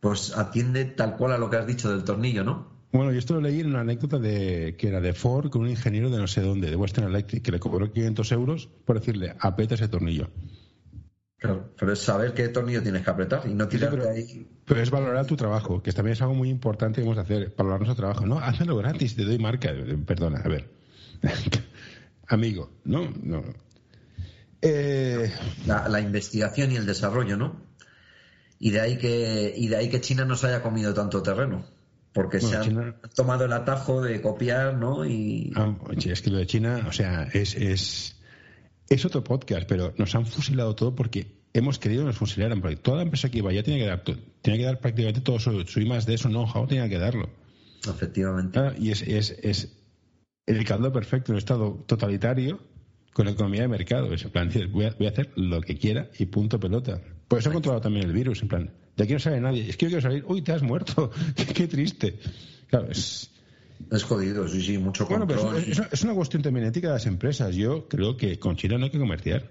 Pues atiende tal cual a lo que has dicho del tornillo, ¿no? Bueno, yo esto lo leí en una anécdota de que era de Ford con un ingeniero de no sé dónde, de Western Electric, que le cobró 500 euros por decirle, aprieta ese tornillo. Claro, pero es saber qué tornillo tienes que apretar y no tirarte pero, ahí. Pero es valorar tu trabajo, que también es algo muy importante que hemos de hacer, valorar nuestro trabajo. No, hazlo gratis, te doy marca. Perdona, a ver. Amigo, no, no. Eh... La, investigación y el desarrollo, ¿no? Y de ahí que, y de ahí que China nos haya comido tanto terreno. Porque se han tomado el atajo de copiar, ¿no? Y... Ah, es que lo de China, o sea, es, es es otro podcast, pero nos han fusilado todo porque hemos querido que nos fusilaran. Porque toda la empresa que iba ya tiene que dar, tiene que dar prácticamente todo su, su más de eso, know-how, tenía que darlo. Efectivamente. Ah, y es, es, es el caldo perfecto, un estado totalitario con economía de mercado. Es en plan, voy a, voy a hacer lo que quiera y punto pelota. Por eso he controlado también el virus, en plan, de aquí no sale nadie. Es que yo quiero salir, uy, te has muerto. qué triste. Claro, es, es jodido, sí, sí, mucho Bueno, pero es, una cuestión también ética de las empresas. Yo creo que con China no hay que comerciar.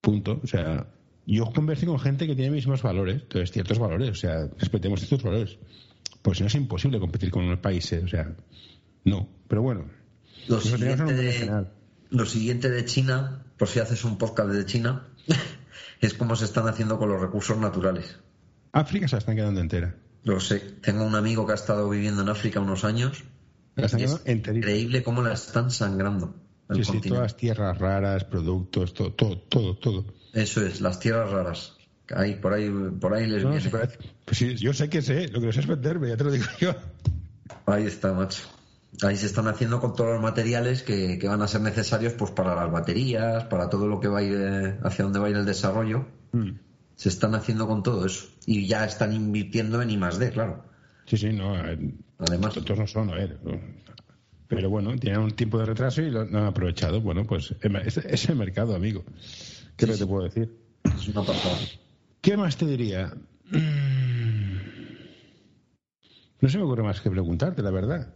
Punto. O sea, yo converso con gente que tiene mismos valores, entonces ciertos valores, o sea, respetemos estos valores. Pues no es imposible competir con unos países, o sea, no. Pero bueno, lo siguiente, de, lo siguiente de China, por si haces un podcast de China, es cómo se están haciendo con los recursos naturales. África se la están quedando entera. Lo sé. Tengo un amigo que ha estado viviendo en África unos años. La es increíble cómo la están sangrando. Sí, sí, todas tierras raras, productos, todo, todo, todo. todo. Eso es, las tierras raras. Ahí, por ahí, por ahí les No, viene. parece- pues sí, yo sé que sé, lo que no sé es venderme, ya te lo digo yo. Ahí está, macho. Ahí se están haciendo con todos los materiales que, que van a ser necesarios pues para las baterías, para todo lo que va a ir eh, hacia donde va a ir el desarrollo. Mm. Se están haciendo con todo eso. Y ya están invirtiendo en I más D, claro. Sí, sí, no. Además. Tontos no son, a ver. Pero bueno, tienen un tiempo de retraso y lo, han aprovechado. Bueno, pues es, es el mercado, amigo. ¿Qué que te puedo decir? Es una pasada. ¿Qué más te diría? Mm. No se me ocurre más que preguntarte, la verdad.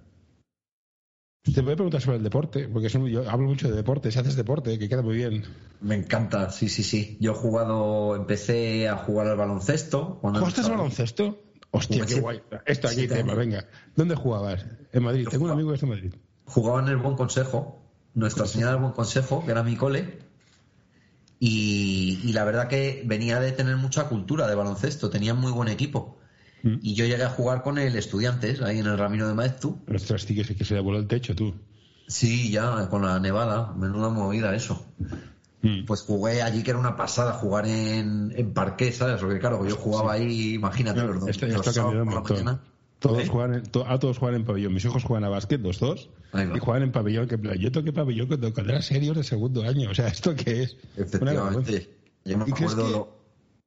Te voy a preguntar sobre el deporte, porque es un- yo hablo mucho de deporte, si haces deporte, que queda muy bien. Me encanta, sí, sí, sí. Yo he jugado, empecé a jugar al baloncesto. ¿Jugaste al baloncesto? Hostia, qué guay. Esto aquí, Sí, tema, venga. ¿Dónde jugabas? En Madrid. Tengo un amigo que está en Madrid. Jugaba en el Buen Consejo, Nuestra Señora del Buen Consejo, que era mi cole. Y, y la verdad que venía de tener mucha cultura de baloncesto, tenía muy buen equipo. Mm. Y yo llegué a jugar con el Estudiantes, ahí en el Ramiro de Maeztu. Ostras, sí que se le voló el techo, tú. Sí, ya, con la nevada, menuda movida eso. Mm. Pues jugué allí que era una pasada jugar en, en parqué, ¿sabes? Porque claro, yo jugaba ahí, imagínate, los, Esto, esto mañana. Todos ¿Eh? juegan en, to- a todos juegan en pabellón. Mis hijos juegan a básquet, los dos. Y juegan en pabellón. Que, yo toqué pabellón cuando, cuando era serio de segundo año. O sea, ¿esto qué es? Efectivamente. Yo me ¿Y crees acuerdo que- lo-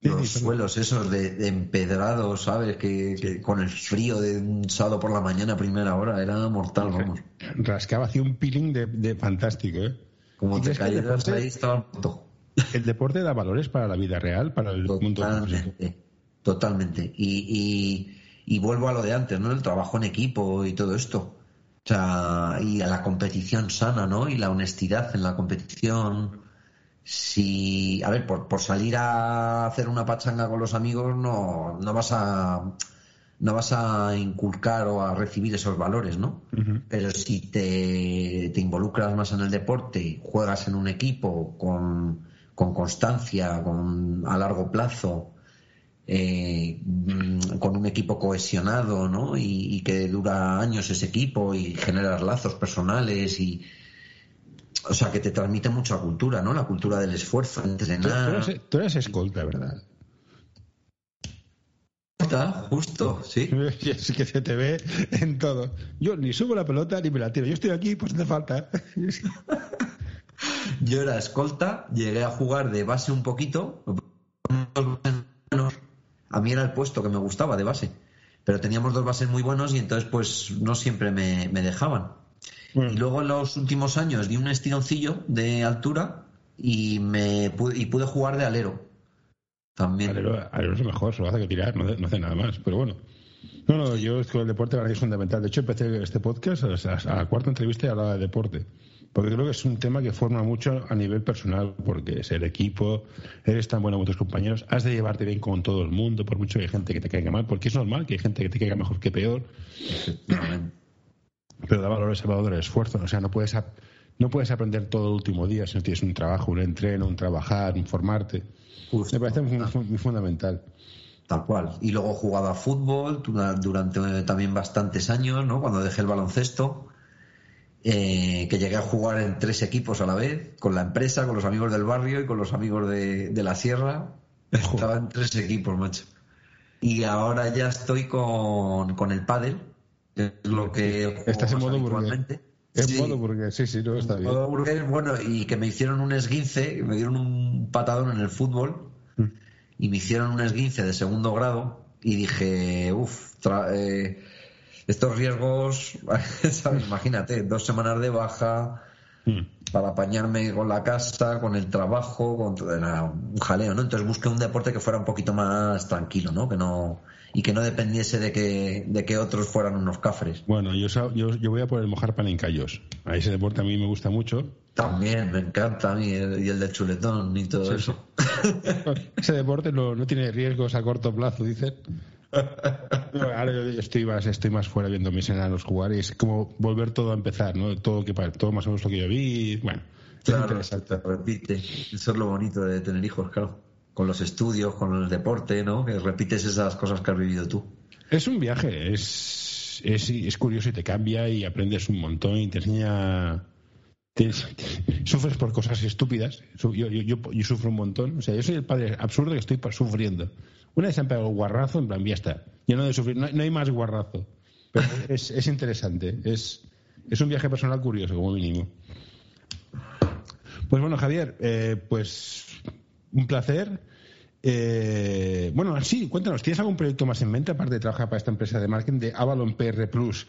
Sí, los sí, suelos esos de, de empedrados, ¿sabes? Que, que con el frío de un sábado por la mañana primera hora era mortal, vamos. Rascaba, hacía un peeling de, de fantástico, ¿eh? Como ¿Y te el deporte- ahí, estaba muerto. El deporte da valores para la vida real, para el mundo. Totalmente, totalmente. Y, y, y vuelvo a lo de antes, ¿no? El trabajo en equipo y todo esto. O sea, y a la competición sana, ¿no? Y la honestidad en la competición. Si, a ver, por, por salir a hacer una pachanga con los amigos no, no vas a no vas a inculcar o a recibir esos valores, ¿no? Pero si te, te involucras más en el deporte, juegas en un equipo con, con constancia, con, a largo plazo, eh, mm, con un equipo cohesionado, ¿no? Y, y que dura años ese equipo y generas lazos personales y. O sea, que te transmite mucha cultura, ¿no? La cultura del esfuerzo, Tú, tú entrenar. eres, tú eres escolta, ¿verdad? Justo, sí. Es que se te ve en todo. Yo ni subo la pelota ni me la tiro. Yo estoy aquí, pues hace falta. Yo era escolta, llegué a jugar de base un poquito. A mí era el puesto que me gustaba de base. Pero teníamos dos bases muy buenos y entonces pues no siempre me, me dejaban. Y luego en los últimos años di un estironcillo de altura y me pude, y pude jugar de alero. También. Alero, alero es lo mejor, solo hace que tirar, no, hace- no hace nada más. Pero bueno. No, no, yo es que el deporte para mí es fundamental. De hecho, empecé este podcast, a la cuarta entrevista y hablaba de deporte. Porque creo que es un tema que forma mucho a nivel personal, porque es el equipo, eres tan bueno como tus compañeros, has de llevarte bien con todo el mundo, por mucho que hay gente que te caiga mal, porque es normal que hay gente que te caiga mejor que peor, pero da valor ese valor del esfuerzo. O sea, no puedes, no puedes aprender todo el último día si no tienes un trabajo, un entreno, un trabajar, un formarte. Justo. Me parece muy, muy- fundamental. Tal cual. Y luego he jugado a fútbol dura- durante también bastantes años, ¿no? Cuando dejé el baloncesto, eh, que llegué a jugar en tres equipos a la vez, con la empresa, con los amigos del barrio y con los amigos de, de la sierra. Estaba en tres equipos, macho. Y ahora ya estoy con, con el pádel, que es lo que Estás en modo habitualmente. En Sí. modo sí, sí, no está bien. Modo burgués, bueno, y que me hicieron un esguince, me dieron un patadón en el fútbol Mm. y me hicieron un esguince de segundo grado y dije, uff, estos riesgos, ¿sabes? imagínate, dos semanas de baja Mm. para apañarme con la casa, con el trabajo, con todo, era un jaleo, ¿no? Entonces busqué un deporte que fuera un poquito más tranquilo, ¿no? Que no y que no dependiese de que de que otros fueran unos cafres. Bueno, yo, yo, yo voy a por el mojar pan en callos. A ese deporte a mí me gusta mucho. También me encanta a mí el- y el del chuletón y todo eso. Ese deporte no, no tiene riesgos a corto plazo, dicen. Ahora yo estoy más, estoy más fuera viendo mis enanos jugar y es como volver todo a empezar, ¿no? Todo, que, todo más o menos lo que yo vi. Bueno, es Claro, interesante. se repite. Eso es lo bonito de tener hijos, claro. Con los estudios, con el deporte, ¿no? Repites esas cosas que has vivido tú. Es un viaje, es, es, curioso y te cambia y aprendes un montón y te enseña sufres por cosas estúpidas. Yo, sufro un montón. O sea, yo soy el padre absurdo que estoy sufriendo. Una vez se han pegado guarrazo, en plan, ya está. Yo no de sufrir, no, hay más guarrazo. Pero es, es interesante. Es, es un viaje personal curioso, como mínimo. Pues bueno, Javier, eh, pues un placer. Eh, bueno, sí, cuéntanos, ¿tienes algún proyecto más en mente aparte de trabajar para esta empresa de marketing de Avalon PR Plus?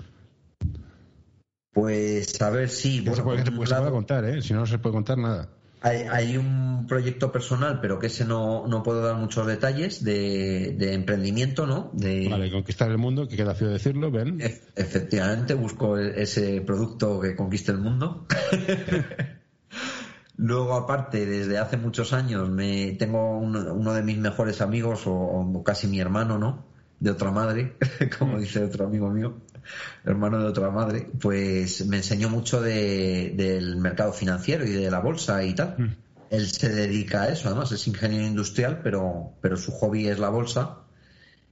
Pues a ver, sí. se puede, contar, ¿eh? Si no, no se puede contar nada. Hay, un proyecto personal, pero que ese no, no puedo dar muchos detalles de, emprendimiento, ¿no? De... Vale, conquistar el mundo, que queda feo decirlo, ven. efectivamente, busco e, ese producto que conquiste el mundo. Luego, aparte, desde hace muchos años, me tengo uno, de mis mejores amigos, o, casi mi hermano, ¿no? De otra madre, como mm. dice otro amigo mío, hermano de otra madre, pues me enseñó mucho del mercado financiero y de la bolsa y tal. Mm. Él se dedica a eso, además es ingeniero industrial, pero, pero su hobby es la bolsa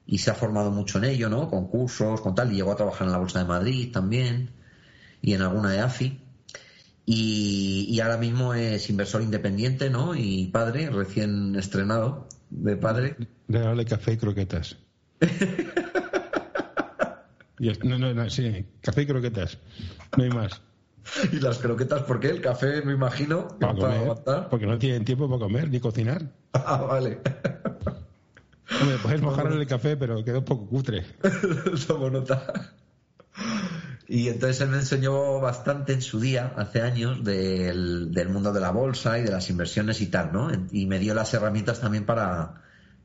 y se ha formado mucho en ello, ¿no? Con cursos, con tal, y llegó a trabajar en la Bolsa de Madrid también y en alguna de AFI. Y, ahora mismo es inversor independiente, ¿no? Y padre, recién estrenado de padre. Regale café y croquetas. no, no, no, sí, café y croquetas. No hay más. ¿Y las croquetas por qué? El café, me imagino, para, comer, porque no tienen tiempo para comer ni cocinar. Ah, vale. Hombre, puedes mojar el café, pero quedó un poco cutre. Somos nota. Y entonces él me enseñó bastante en su día, hace años, del, mundo de la bolsa y de las inversiones y tal, ¿no? Y me dio las herramientas también para,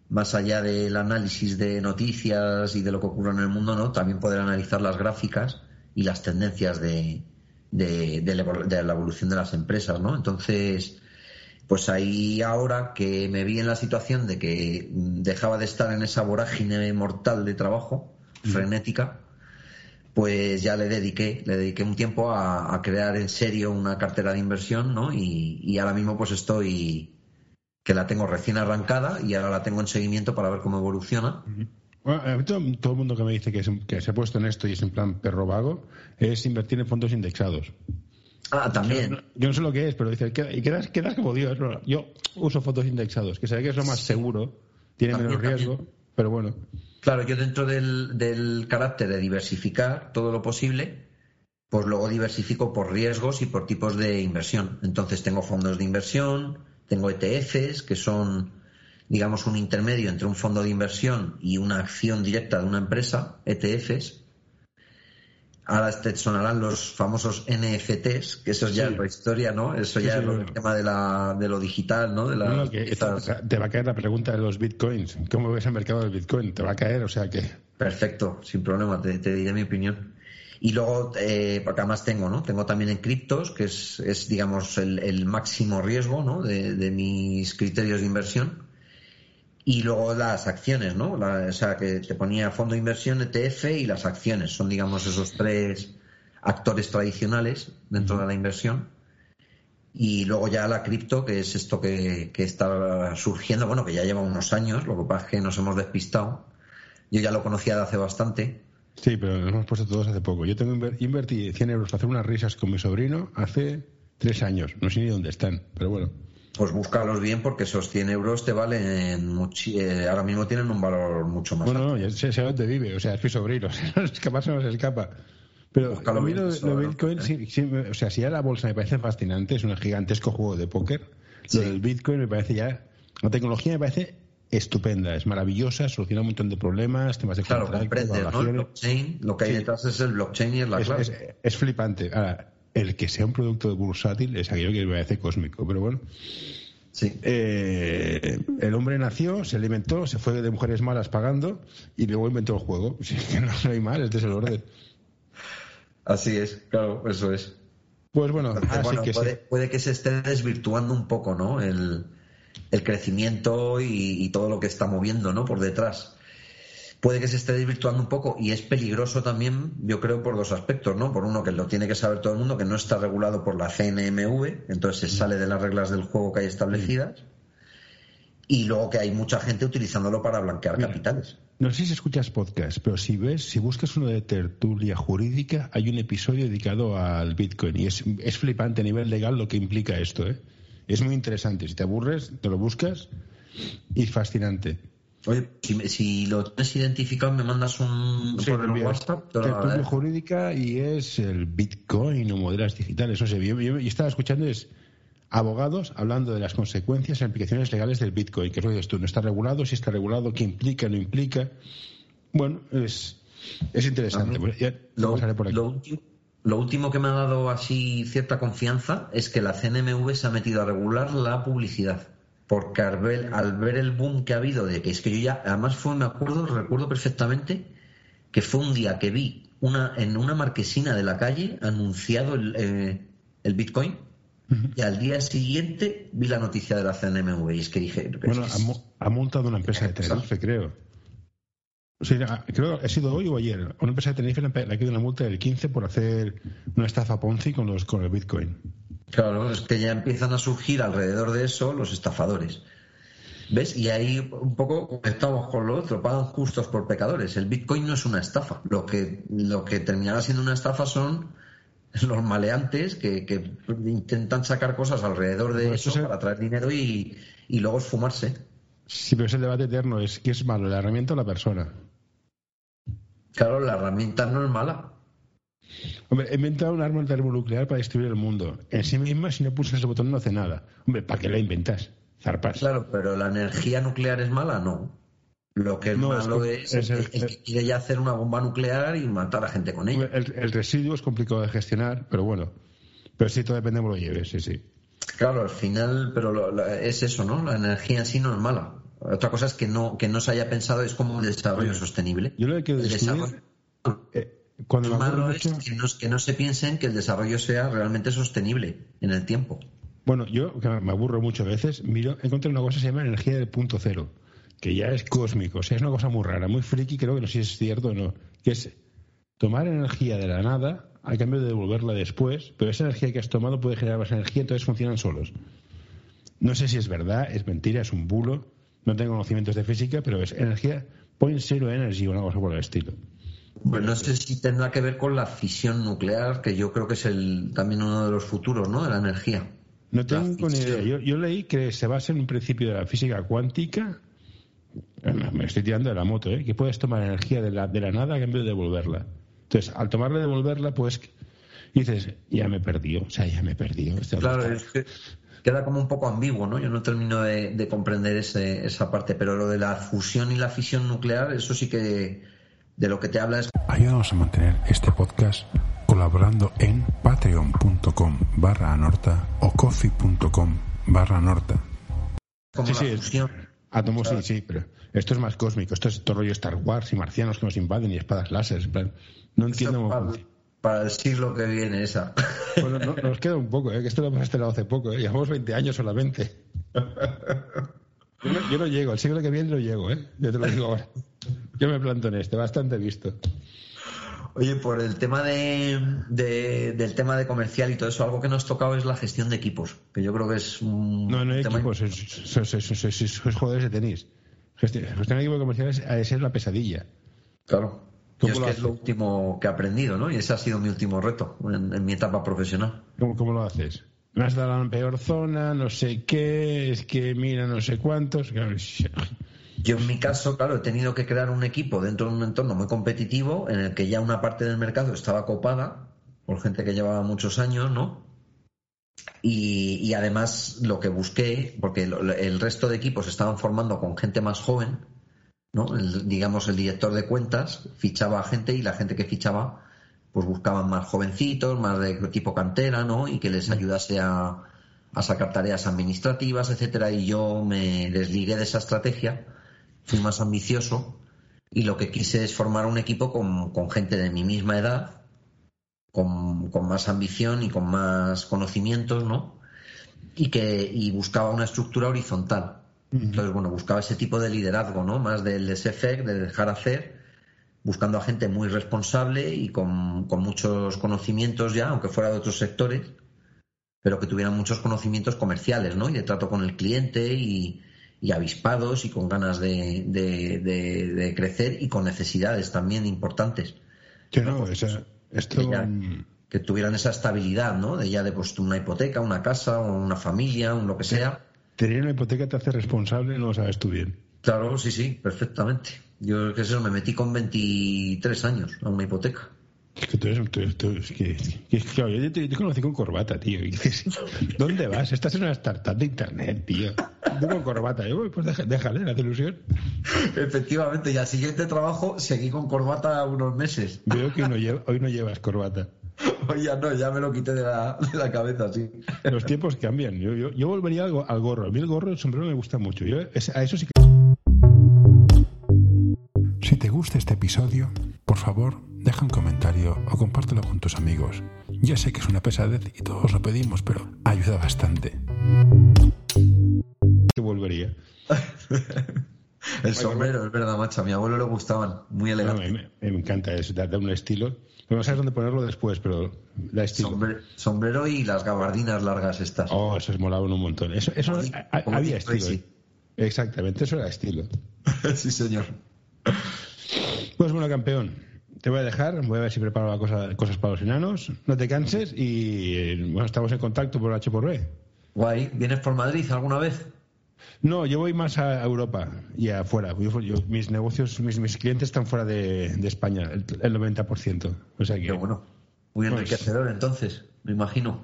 más allá del análisis de noticias y de lo que ocurre en el mundo, ¿no? También poder analizar las gráficas y las tendencias de, de, la evolución de las empresas, ¿no? Entonces, pues ahí ahora que me vi en la situación de que dejaba de estar en esa vorágine mortal de trabajo, frenética, pues ya le dediqué, le dediqué un tiempo a, crear en serio una cartera de inversión, ¿no? Y, ahora mismo pues estoy que la tengo recién arrancada y ahora la tengo en seguimiento para ver cómo evoluciona. Bueno, todo, el mundo que me dice que, se ha puesto en esto y es en plan perro vago es invertir en fondos indexados. Ah, también. Yo, no sé lo que es, pero dice, y quedas, quedas como Dios. Yo uso fondos indexados, que sé que es lo más seguro, tiene menos riesgo, pero bueno. Claro, yo dentro del, carácter de diversificar todo lo posible, pues luego diversifico por riesgos y por tipos de inversión. Entonces tengo fondos de inversión, tengo ETFs, que son, digamos, un intermedio entre un fondo de inversión y una acción directa de una empresa, ETFs. Ahora te sonarán los famosos NFTs, que eso es ya la historia, ¿no? Eso ya es el tema de, la, de lo digital, ¿no? De la, te va a caer la pregunta de los bitcoins. ¿Cómo ves el mercado del bitcoin? Te va a caer, o sea que... Perfecto, sin problema, te, diré mi opinión. Y luego, eh, porque además tengo, ¿no? Tengo también en criptos, que es, es digamos, el, el, máximo riesgo, ¿no? De, de mis criterios de inversión y luego las acciones, ¿no? o sea, que te ponía fondo de inversión, ETF y las acciones. Son, digamos, esos tres actores tradicionales dentro de la inversión. Y luego ya la cripto, que es esto que, que está surgiendo, bueno, que ya lleva unos años, lo que pasa es que nos hemos despistado. Yo ya lo conocía de hace bastante. Sí, pero nos hemos puesto todos hace poco. Yo tengo invertí 100 euros para hacer unas risas con mi sobrino hace tres años. No sé ni dónde están, pero bueno. Pues búscalos bien porque esos 100 euros te valen, eh, ahora mismo tienen un valor mucho más bueno, alto. no, sé, sé dónde vive, o sea, es mi sobrino, capaz se nos escapa. Pero a mí lo, Bitcoin, o sea, si ya la bolsa me parece fascinante, es un gigantesco juego de póker, lo del Bitcoin me parece ya, la tecnología me parece estupenda, es maravillosa, soluciona un montón de problemas, temas de Claro, comprende, ¿no? El blockchain, lo que hay detrás es el blockchain y es la clave. Es, es flipante. Ahora, el que sea un producto bursátil es aquello que me parece cósmico, pero bueno. Sí. Eh, el hombre nació, se alimentó, se fue de mujeres malas pagando y luego inventó el juego. no, hay mal, este es el orden. Así es, claro, eso es. Pues bueno, puede, que se esté desvirtuando un poco, ¿no? El, crecimiento y, y, todo lo que está moviendo, ¿no? Por detrás puede que se esté desvirtuando un poco y es peligroso también, yo creo, por dos aspectos, ¿no? Por uno, que lo tiene que saber todo el mundo, que no está regulado por la CNMV, entonces se sale de las reglas del juego que hay establecidas. y luego que hay mucha gente utilizándolo para blanquear capitales. No sé si escuchas podcast, pero si ves, si buscas uno de tertulia jurídica, hay un episodio dedicado al Bitcoin y es, es flipante a nivel legal lo que implica esto. ¿eh? Es muy interesante. Si te aburres, te lo buscas y es fascinante. Oye, si, lo tienes identificado, me mandas un por el WhatsApp. Tertulia jurídica y es el Bitcoin o modelos digitales. O sea, yo, yo, yo estaba escuchando es abogados hablando de las consecuencias e implicaciones legales del Bitcoin, que es lo que dices tú, no está regulado, si está regulado, qué implica, no implica. Bueno, es, es interesante. Pues lo, último que me ha dado así cierta confianza es que la CNMV se ha metido a regular la publicidad. Porque al ver, al ver el boom que ha habido, de que es que yo ya, además fue, me acuerdo, recuerdo perfectamente, que fue un día que vi una, en una marquesina de la calle anunciado el, eh, el Bitcoin y al día siguiente vi la noticia de la CNMV y es que dije... Bueno, ha, montado una empresa de Tenerife, creo. Sea, creo que ha sido hoy o ayer. Una empresa de Tenerife le ha quedado una multa del 15 por hacer una estafa Ponzi con, los, con el Bitcoin. Claro, es que ya empiezan a surgir alrededor de eso los estafadores. ¿Ves? Y ahí un poco conectamos con lo otro, pagan justos por pecadores. El Bitcoin no es una estafa. Lo que, lo que terminará siendo una estafa son los maleantes que, intentan sacar cosas alrededor de eso para traer dinero y, luego esfumarse. Sí, pero es el debate eterno, es que es malo, la herramienta o la persona. Claro, la herramienta no es mala. Hombre, he inventado un arma termonuclear para destruir el mundo. En sí misma, si no pulsas el botón, no hace nada. Hombre, ¿para qué la inventas? Zarpas. Claro, pero la energía nuclear es mala, no. Lo que es malo es, el, que quiere ya hacer una bomba nuclear y matar a gente con ella. El, residuo es complicado de gestionar, pero bueno. Pero sí, todo depende de cómo lo lleves, sí, sí. Claro, al final, pero es eso, ¿no? La energía en sí no es mala. Otra cosa es que no, que no se haya pensado es como un desarrollo sostenible. Yo lo que quiero decir eh, cuando lo malo es que no, que no se piensen que el desarrollo sea realmente sostenible en el tiempo. Bueno, yo que me aburro muchas veces, miro, encontré una cosa que se llama energía del punto cero que ya es cósmico, o sea, es una cosa muy rara, muy friki, creo que no sé si es cierto o no, que es tomar energía de la nada a cambio de devolverla después, pero esa energía que has tomado puede generar más energía, entonces funcionan solos. No sé si es verdad, es mentira, es un bulo, no tengo conocimientos de física, pero es energía point zero energy o una cosa por el estilo. Pues no sé si tendrá que ver con la fisión nuclear, que yo creo que es el, también uno de los futuros, ¿no? De la energía. No tengo ni idea. Yo, yo, leí que se basa en un principio de la física cuántica me estoy tirando de la moto, ¿eh? que puedes tomar energía de la, de la nada a cambio de devolverla. Entonces, al tomarla y devolverla, pues dices, ya me he perdido, o sea, ya me he perdido. Claro, es que queda como un poco ambiguo, ¿no? Yo no termino de, comprender ese, esa parte, pero lo de la fusión y la fisión nuclear, eso sí que de lo que te habla es... Ayúdanos a mantener este podcast colaborando en patreon.com barra anorta o coffee.com barra anorta. Como sí, la fusión Átomos sí, sí, pero esto es más cósmico. Esto es todo rollo Star Wars y marcianos que nos invaden y espadas láser. No entiendo para, el siglo que viene esa. Bueno, nos queda un poco, ¿eh? que esto lo hemos instalado hace poco. ¿eh? Llevamos 20 años solamente. Yo no, llego, el siglo que viene no llego, ¿eh? Yo te lo digo ahora. Yo me planto en este, bastante visto. Oye, por el tema de, del tema de comercial y todo eso, algo que nos tocado es la gestión de equipos, que yo creo que es un No, no hay equipos, es, jugadores de tenis. Gestión, de equipos comerciales es la pesadilla. Claro. Yo es que es lo último que he aprendido, ¿no? Y ese ha sido mi último reto en, mi etapa profesional. ¿Cómo, ¿Cómo, lo haces? Me has dado la peor zona, no sé qué, es que mira no sé cuántos. Yo en mi caso, claro, he tenido que crear un equipo dentro de un entorno muy competitivo en el que ya una parte del mercado estaba copada por gente que llevaba muchos años, ¿no? Y, además lo que busqué, porque el resto de equipos estaban formando con gente más joven, ¿no? digamos, el director de cuentas fichaba a gente y la gente que fichaba pues buscaban más jovencitos, más de tipo cantera, ¿no? Y que les ayudase a, a sacar tareas administrativas, etcétera. Y yo me desligué de esa estrategia fui más ambicioso y lo que quise es formar un equipo con, gente de mi misma edad, con, más ambición y con más conocimientos, ¿no? Y que y buscaba una estructura horizontal. Entonces, bueno, buscaba ese tipo de liderazgo, ¿no? Más del SFEC, de dejar hacer, buscando a gente muy responsable y con, con muchos conocimientos ya, aunque fuera de otros sectores, pero que tuvieran muchos conocimientos comerciales, ¿no? Y de trato con el cliente y, y avispados y con ganas de, de, de, crecer y con necesidades también importantes. Que no, pues esto... Que, tuvieran esa estabilidad, ¿no? De ya de pues, una hipoteca, una casa, una familia, un lo que sea. Tener una hipoteca te hace responsable, no lo sabes tú bien. Claro, sí, sí, perfectamente. Yo, qué sé, me metí con 23 años a una hipoteca. Es que tú eres, tú, es que, es que, claro, yo te, conocí con corbata, tío. ¿Dónde vas? Estás en una startup de internet, tío. Tú con corbata. Yo, pues déjale, la ilusión. Efectivamente, y al siguiente trabajo seguí con corbata unos meses. Veo que hoy no llevas corbata. Ya no, ya me lo quité de la, de la cabeza, sí. Los tiempos cambian. Yo, yo, yo volvería al, al, gorro. A mí el gorro, el sombrero me gusta mucho. Yo, a eso sí que... Si te gusta este episodio, por favor, deja un comentario o compártelo con tus amigos. Ya sé que es una pesadez y todos lo pedimos, pero ayuda bastante. Te volvería. El sombrero, es verdad, macho. A mi abuelo le gustaban. Muy elegante. me, encanta eso, da, un estilo. No sabes dónde ponerlo después, pero da estilo. sombrero y las gabardinas largas estas. Oh, eso es molado un montón. Eso, eso había estilo. ¿eh? Exactamente, eso era estilo. sí, señor. Pues bueno, campeón, te voy a dejar, voy a ver si preparo la cosa, cosas para los enanos, no te canses y bueno, estamos en contacto por H por B. Guay, ¿vienes por Madrid alguna vez? No, yo voy más a Europa y afuera. mis negocios, mis, mis, clientes están fuera de, España, el, 90%. O sea que, Qué bueno. Muy pues enriquecedor entonces, me imagino.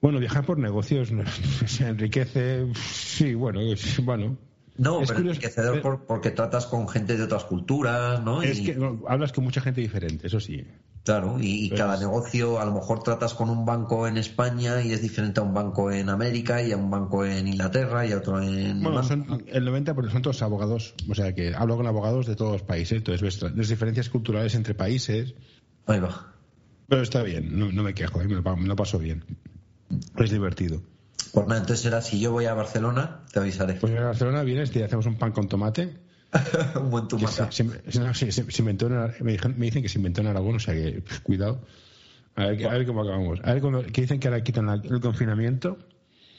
Bueno, viajar por negocios se enriquece. Sí, bueno, bueno, no, pero enriquecedor eh, porque tratas con gente de otras culturas, ¿no? Es que hablas con mucha gente diferente, eso sí. Claro, y, cada negocio, a lo mejor tratas con un banco en España y es diferente a un banco en América y a un banco en Inglaterra y a otro en. Bueno, son el 90% porque son todos abogados, o sea que hablo con abogados de todos los países, entonces las diferencias culturales entre países. Ahí va. Pero está bien, no, me quejo, ¿eh? me, lo, paso bien. Es divertido. Pues nada, entonces será si yo voy a Barcelona, te avisaré. Pues a Barcelona vienes y hacemos un pan con tomate. Un buen tomate. me, dicen que se inventó en Aragón, o sea que cuidado. A ver, a ver cómo acabamos. A ver, cuando, que dicen que ahora quitan el confinamiento.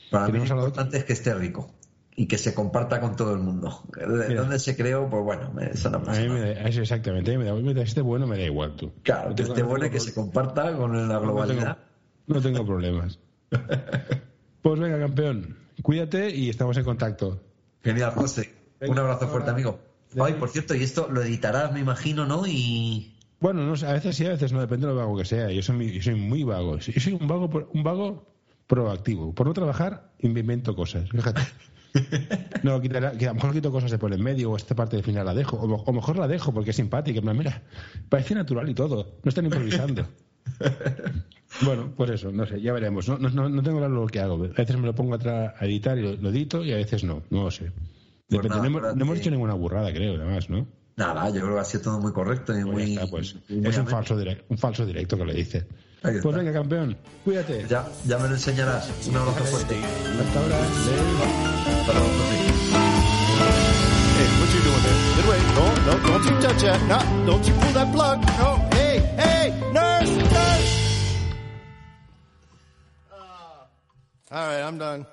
Para mí lo importante es que esté rico y que se comparta con todo el mundo. ¿De dónde se creó? Pues bueno, eso no pasa a mí me da, exactamente, me da, me da, este bueno me da igual tú. Claro, que esté bueno y que se comparta con la globalidad. No tengo, no tengo problemas. Pues venga, campeón, cuídate y estamos en contacto. Genial, José. Un abrazo fuerte, amigo. Ay, por cierto, y esto lo editarás, me imagino, ¿no? Y bueno, no, a veces sí, a veces no, depende de lo vago que sea. Yo soy, muy, soy muy vago. Yo soy un vago, un vago proactivo. Por no trabajar, invento cosas. Fíjate. No, que a lo mejor quito cosas de por en medio o esta parte de final la dejo. O, mejor la dejo porque es simpática. Mira, parece natural y todo. No están improvisando. Bueno, pues eso, no sé, ya veremos. No, no, no tengo claro lo que hago. A veces me lo pongo a, editar y lo, edito y a veces no, no lo sé. Pues no, hemos dicho ninguna burrada, creo, además, ¿no? Nada, yo creo que ha sido todo muy correcto y pues muy. pues. es un falso, directo, un falso directo que le dice. Pues venga, campeón, cuídate. Ya, ya me lo enseñarás. Un abrazo fuerte. Hasta ahora. Hasta luego. Hey, what you doing there? Get away. No, no, don't you touch that. No, don't you pull that plug. No, hey, hey, nurse, nurse. All right, I'm done.